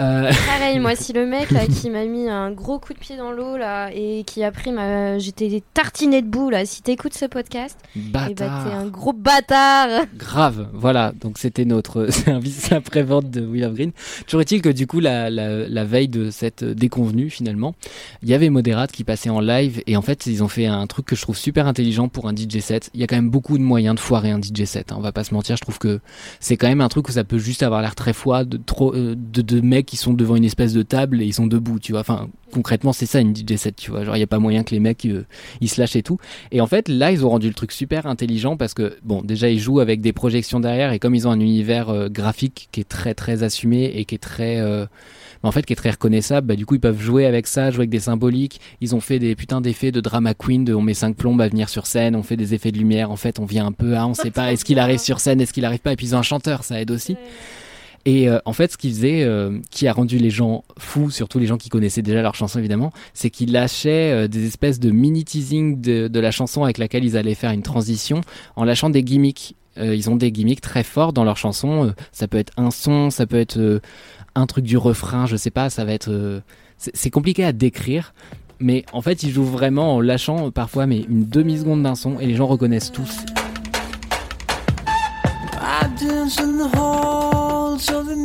Euh, Pareil, moi, (laughs) si le mec là qui m'a mis un gros coup de pied dans l'eau là et qui a pris ma. J'étais tartinée de boue là, si t'écoutes ce podcast, eh bah Bâtard. t'es un gros bâtard Grave, voilà. Donc c'était notre (laughs) service après-vente de Will of Green. Toujours est-il que du coup, la, la, la veille de cette déconvenue, finalement, il y avait Moderate qui passait en live et en fait, ils ont fait un truc que je trouve super intelligent pour un DJ set. Il y a quand même beaucoup de moyens de foirer un DJ set. hein, on va pas se mentir. Je trouve que c'est quand même un truc où ça peut juste avoir l'air très froid de trop euh, de, de mecs qui sont devant une espèce de table et ils sont debout, tu vois. Enfin, concrètement, c'est ça une DJ set, tu vois. Genre, il y a pas moyen que les mecs euh, ils se lâchent et tout. Et en fait, là, ils ont rendu le truc super intelligent parce que, bon, déjà, ils jouent avec des projections derrière et comme ils ont un univers euh, graphique qui est très, très assumé et qui est très, euh, en fait, qui est très reconnaissable, bah, du coup, ils peuvent jouer avec ça, jouer avec des symboliques. Ils ont fait des putains d'effets de drama queen, de on met cinq plombes à venir sur scène, on fait des effets de lumière. En fait, on vient un peu, ah, on sait pas, est-ce qu'il arrive sur scène, est-ce qu'il arrive pas, et puis ils ont un chanteur, ça aide aussi. Et euh, en fait, ce qu'ils faisaient, euh, qui a rendu les gens fous, surtout les gens qui connaissaient déjà leur chanson évidemment, c'est qu'ils lâchaient euh, des espèces de mini teasing de, la chanson avec laquelle ils allaient faire une transition en lâchant des gimmicks. Euh, ils ont des gimmicks très forts dans leur chanson. Euh, ça peut être un son, ça peut être un truc du refrain, je sais pas. Ça va être. c'est compliqué à décrire. Mais en fait, ils jouent vraiment en lâchant parfois mais une demi seconde d'un son et les gens reconnaissent tous. Of the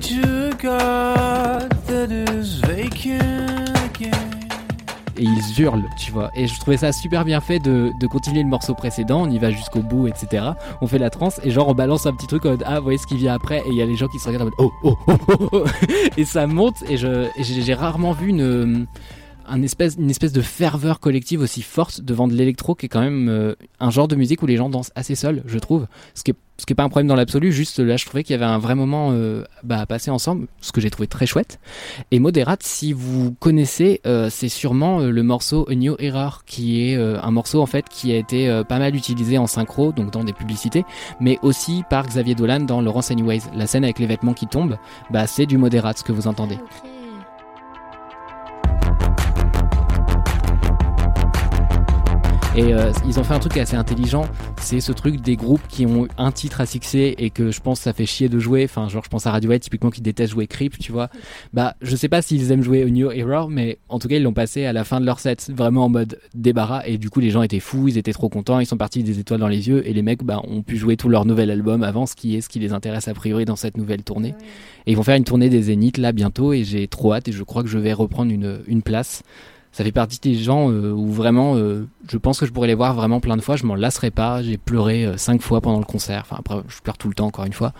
to that is vacant et ils hurlent, tu vois. Et je trouvais ça super bien fait de, de continuer le morceau précédent, on y va jusqu'au bout, etc. On fait la transe et genre on balance un petit truc en mode ah vous voyez ce qui vient après et il y a les gens qui se regardent en mode oh oh oh oh, oh. (laughs) et ça monte et je j'ai rarement vu une un espèce, une espèce de ferveur collective aussi forte devant de l'électro qui est quand même euh, un genre de musique où les gens dansent assez seuls, je trouve. Ce qui est, ce pas un problème dans l'absolu, juste là je trouvais qu'il y avait un vrai moment euh, bah, à passer ensemble, ce que j'ai trouvé très chouette. Et Moderate, si vous connaissez, euh, c'est sûrement le morceau A New Error, qui est un morceau en fait qui a été pas mal utilisé en synchro, donc dans des publicités, mais aussi par Xavier Dolan dans Laurence Anyways. La scène avec les vêtements qui tombent, bah c'est du Moderate ce que vous entendez. Et euh, ils ont fait un truc assez intelligent, c'est ce truc des groupes qui ont un titre à succès et que je pense ça fait chier de jouer. Enfin, genre je pense à Radiohead typiquement qui déteste jouer Creep, tu vois. Bah, je sais pas s'ils aiment jouer A New Era, mais en tout cas ils l'ont passé à la fin de leur set, vraiment en mode débarras. Et du coup les gens étaient fous, ils étaient trop contents, ils sont partis des étoiles dans les yeux et les mecs bah, ont pu jouer tout leur nouvel album avant, ce qui est ce qui les intéresse a priori dans cette nouvelle tournée. Et ils vont faire une tournée des Zéniths là bientôt et j'ai trop hâte et je crois que je vais reprendre une, une place ça fait partie des gens euh, où vraiment euh, je pense que je pourrais les voir vraiment plein de fois. Je m'en lasserai pas. J'ai pleuré euh, cinq fois pendant le concert. Enfin après je pleure tout le temps encore une fois.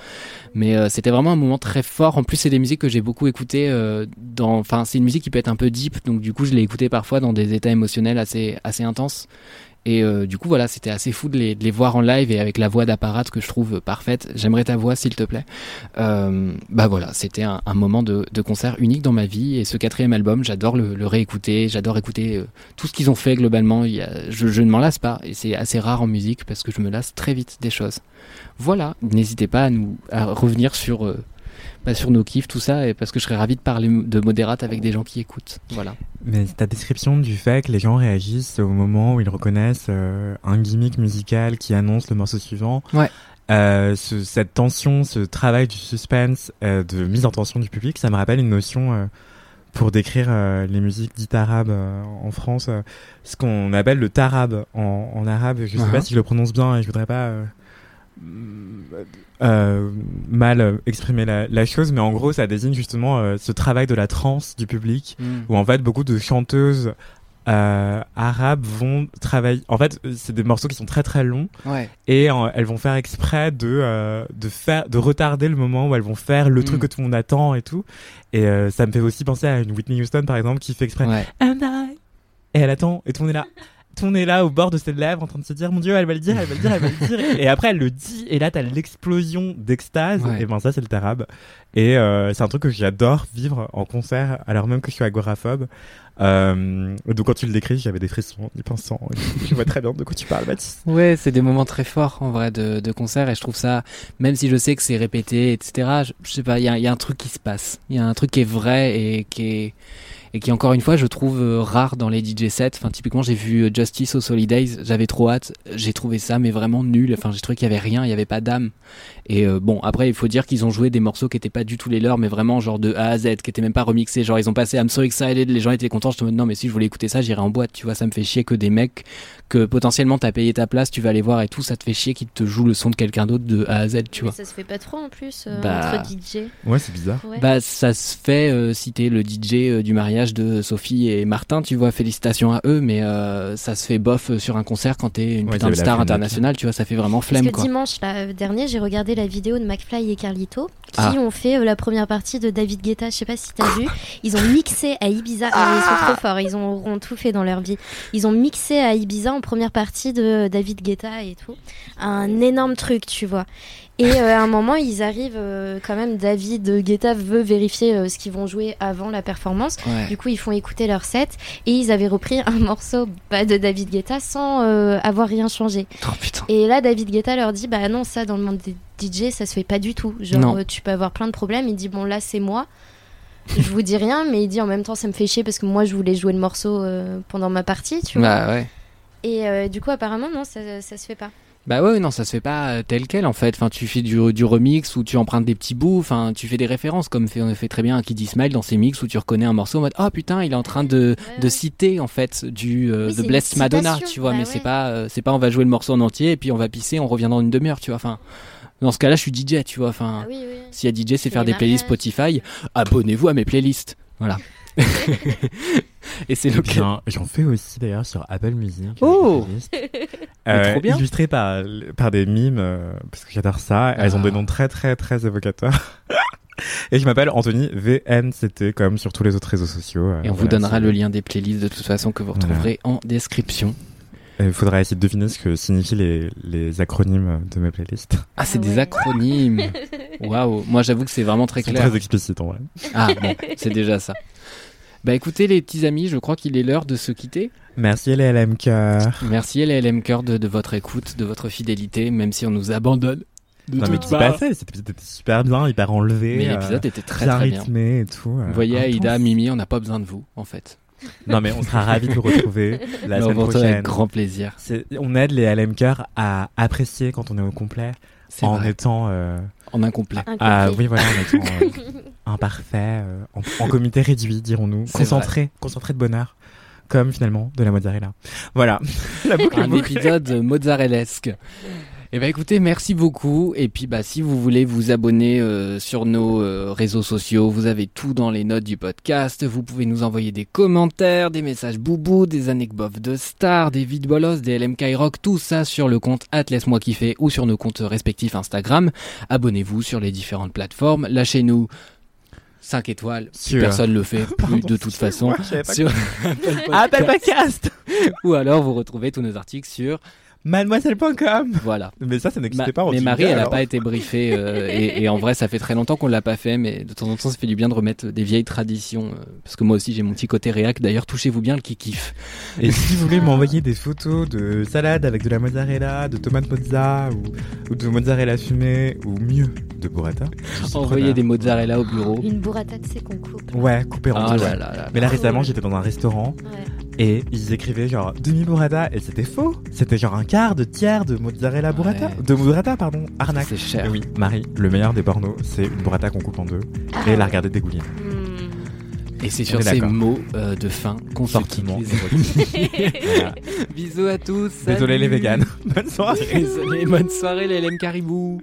Mais c'était vraiment un moment très fort. En plus c'est des musiques que j'ai beaucoup écoutées dans enfin c'est une musique qui peut être un peu deep. Donc du coup je l'ai écoutée parfois dans des états émotionnels assez assez intenses Et euh, du coup, voilà, c'était assez fou de les, voir en live et avec la voix d'apparat que je trouve parfaite. J'aimerais ta voix, s'il te plaît. Euh, bah voilà, c'était un, moment de, concert unique dans ma vie. Et ce quatrième album, j'adore le, réécouter. J'adore écouter euh, tout ce qu'ils ont fait globalement. Je, ne m'en lasse pas. Et c'est assez rare en musique parce que je me lasse très vite des choses. Voilà, n'hésitez pas à nous à revenir sur euh, bah, sur nos kiffs, tout ça, et parce que je serais ravi de parler de modérate avec des gens qui écoutent. Voilà. Mais ta description du fait que les gens réagissent au moment où ils reconnaissent euh, un gimmick musical qui annonce le morceau suivant. Ouais. Euh, ce- cette tension, ce travail du suspense, euh, de mise en tension du public, ça me rappelle une notion pour décrire euh, les musiques dites arabes euh, en France, euh, ce qu'on appelle le tarab en, en arabe. Je sais Uh-huh. pas si je le prononce bien et je voudrais pas euh, mal euh, exprimer la, la chose, mais en gros, ça désigne justement euh, ce travail de la transe du public, Mm. où en fait beaucoup de chanteuses euh, arabes vont travailler. En fait, c'est des morceaux qui sont très très longs, Ouais. et elles vont faire exprès de de faire de retarder le moment où elles vont faire le Mm. truc que tout le monde attend et tout. Et ça me fait aussi penser à une Whitney Houston par exemple qui fait exprès. Ouais. And I? Et elle attend, et tout le monde est là. Tout monde est là au bord de ses lèvres en train de se dire mon dieu elle va le dire elle va le dire elle va le dire (laughs) et après elle le dit et là t'as l'explosion d'extase Ouais. et ben ça c'est le tarab et euh, c'est un truc que j'adore vivre en concert alors même que je suis agoraphobe euh, donc quand tu le décris j'avais des frissons en y pensant je vois très bien de quoi tu parles Baptiste Ouais, c'est des moments très forts en vrai de, de concert et je trouve ça, même si je sais que c'est répété, etc. Je, je sais pas, il y a, y a un truc qui se passe. Il y a un truc qui est vrai et qui est et qui encore une fois je trouve euh, rare dans les DJ sets. Enfin typiquement j'ai vu euh, Justice au Solidays, j'avais trop hâte, j'ai trouvé ça mais vraiment nul. Enfin j'ai trouvé qu'il y avait rien, il y avait pas d'âme. Et euh, bon après il faut dire qu'ils ont joué des morceaux qui étaient pas du tout les leurs mais vraiment genre de A à Z, qui étaient même pas remixés. Genre ils ont passé I'm so excited, les gens étaient contents. Je te me dis non mais si je voulais écouter ça j'irais en boîte. Tu vois ça me fait chier que des mecs que potentiellement t'as payé ta place, tu vas aller voir et tout, ça te fait chier qu'ils te jouent le son de quelqu'un d'autre de A à Z, tu Mais vois. ça se fait pas trop en plus euh, Bah, entre DJ. ouais c'est bizarre Ouais. Bah ça se fait euh, si t'es le DJ euh, du mariage de Sophie et Martin, tu vois, félicitations à eux, mais euh, ça se fait bof euh, sur un concert quand t'es une Ouais, putain de star internationale, tu vois, ça fait vraiment Parce flemme que quoi. dimanche là, euh, dernier, j'ai regardé la vidéo de McFly et Carlito qui Ah. ont fait euh, la première partie de David Guetta. Je sais pas si t'as vu. (laughs) Ils ont mixé à Ibiza. Ah, ils sont trop forts. Ils ont, auront tout fait dans leur vie. Ils ont mixé à Ibiza en première partie de David Guetta et tout. Un énorme truc, tu vois. Et euh, à un moment, ils arrivent euh, quand même. David Guetta veut vérifier euh, ce qu'ils vont jouer avant la performance. Ouais. Du coup, ils font écouter leur set et ils avaient repris un (laughs) morceau bah, de David Guetta sans euh, avoir rien changé. Oh. Et là, David Guetta leur dit Bah non, ça dans le monde des DJ, ça se fait pas du tout. Genre, Non. euh, tu peux avoir plein de problèmes. Il dit Bon, là, c'est moi. Je vous dis rien, mais il dit en même temps, ça me fait chier parce que moi, je voulais jouer le morceau euh, pendant ma partie, tu vois. Bah ouais. Et euh, du coup, apparemment, non, ça, ça se fait pas. Bah ouais, non, ça se fait pas euh, tel quel en fait. Enfin, tu fais du, du remix ou tu empruntes des petits bouts. Enfin, tu fais des références comme fait, fait très bien Kid Smile dans ses mix où tu reconnais un morceau en mode oh putain, il est en train de, de citer en fait du euh, Oui, une Blessed Madonna, tu vois. bah mais ouais. c'est pas euh, c'est pas on va jouer le morceau en entier et puis on va pisser, on revient dans une demi-heure, tu vois. Enfin, dans ce cas-là, je suis DJ, tu vois. Enfin, Ah oui, oui. s'il y a DJ, c'est faire des playlists Spotify. Abonnez-vous à mes playlists. Voilà. (laughs) (laughs) et c'est Eh le bien, j'en fais aussi d'ailleurs sur Apple Music. Oh (laughs) Euh, trop bien. illustré par, par des mimes, euh, parce que j'adore ça. Elles ont Ah. des noms très très très évocateurs. (laughs) Et je m'appelle Anthony VNCT comme sur tous les autres réseaux sociaux. euh, Et on vous donnera le lien des playlists de toute façon que vous Voilà. retrouverez en description. Il faudra essayer de deviner ce que signifient les, les acronymes de mes playlists. Ah, c'est des acronymes. Waouh. Moi, j'avoue que c'est vraiment très clair. très explicites en vrai. Ah, bon, c'est déjà ça. Bah écoutez, les petits amis, je crois qu'il est l'heure de se quitter. Merci les LM Cœur. Merci LLM Cœur de, de votre écoute, de votre fidélité, même si on nous abandonne. De Non mais qui passait, cet épisode était super bien, hyper enlevé. Mais euh, l'épisode était très bien très bien. rythmé et tout. euh, Vous voyez. Aïda, Mimi, on n'a pas besoin de vous, en fait. Non mais on sera (laughs) ravis de vous retrouver la Mais on semaine prochaine. avec grand plaisir. On aide les LM Cœur à apprécier quand on est au complet en vrai. étant euh, En incomplet. ah oui voilà (laughs) en étant euh, imparfait euh, en, en comité réduit dirons-nous. Concentré concentré de bonheur comme finalement de la mozzarella. Voilà. (laughs) La boucle est un épisode mozzarellesque. Eh ben écoutez, merci beaucoup. Et puis bah si vous voulez vous abonner euh, sur nos euh, réseaux sociaux, vous avez tout dans les notes du podcast. Vous pouvez nous envoyer des commentaires, des messages boubou, des anecdotes de stars, des vides bolos, des LMK Rock, tout ça sur le compte Laisse-moi kiffer ou sur nos comptes respectifs Instagram. Abonnez-vous sur les différentes plateformes. Lâchez-nous 5 étoiles, si personne le fait (laughs) plus de toute façon. Moi, sur (laughs) Apple Podcast. Ou alors vous retrouvez tous nos articles sur mademoiselle.com. Voilà. Mais ça, ça n'existait Ma- pas. en mais Marie, elle n'a pas été briefée. euh, et, et en vrai, ça fait très longtemps qu'on l'a pas fait, mais de temps en temps, ça fait du bien de remettre des vieilles traditions. euh, parce que moi aussi, j'ai mon petit côté réac. D'ailleurs, touchez-vous bien le qui kiffe. Et si vous voulez m'envoyer des photos de salade avec de la mozzarella, de tomates mozza ou, ou de mozzarella fumée ou mieux de burrata, preneur. des mozzarella au bureau. Une burrata de ces qu'on coupe. Ouais, coupé en Ah deux. là ouais. là là Mais là là. récemment, j'étais dans un restaurant et ils écrivaient genre demi burrata et c'était faux. C'était genre un quart de tiers de mozzarella burrata, de burrata pardon, arnaque. C'est cher. Et oui, Marie, le meilleur des pornos, c'est une burrata qu'on coupe en deux et la regarder dégouline. Et c'est sur ces mots euh, de fin amis. (laughs) Voilà. Bisous à tous. Désolé les salut. véganes. (laughs) Bonne soirée. Désolé, bonne soirée les LM Caribou.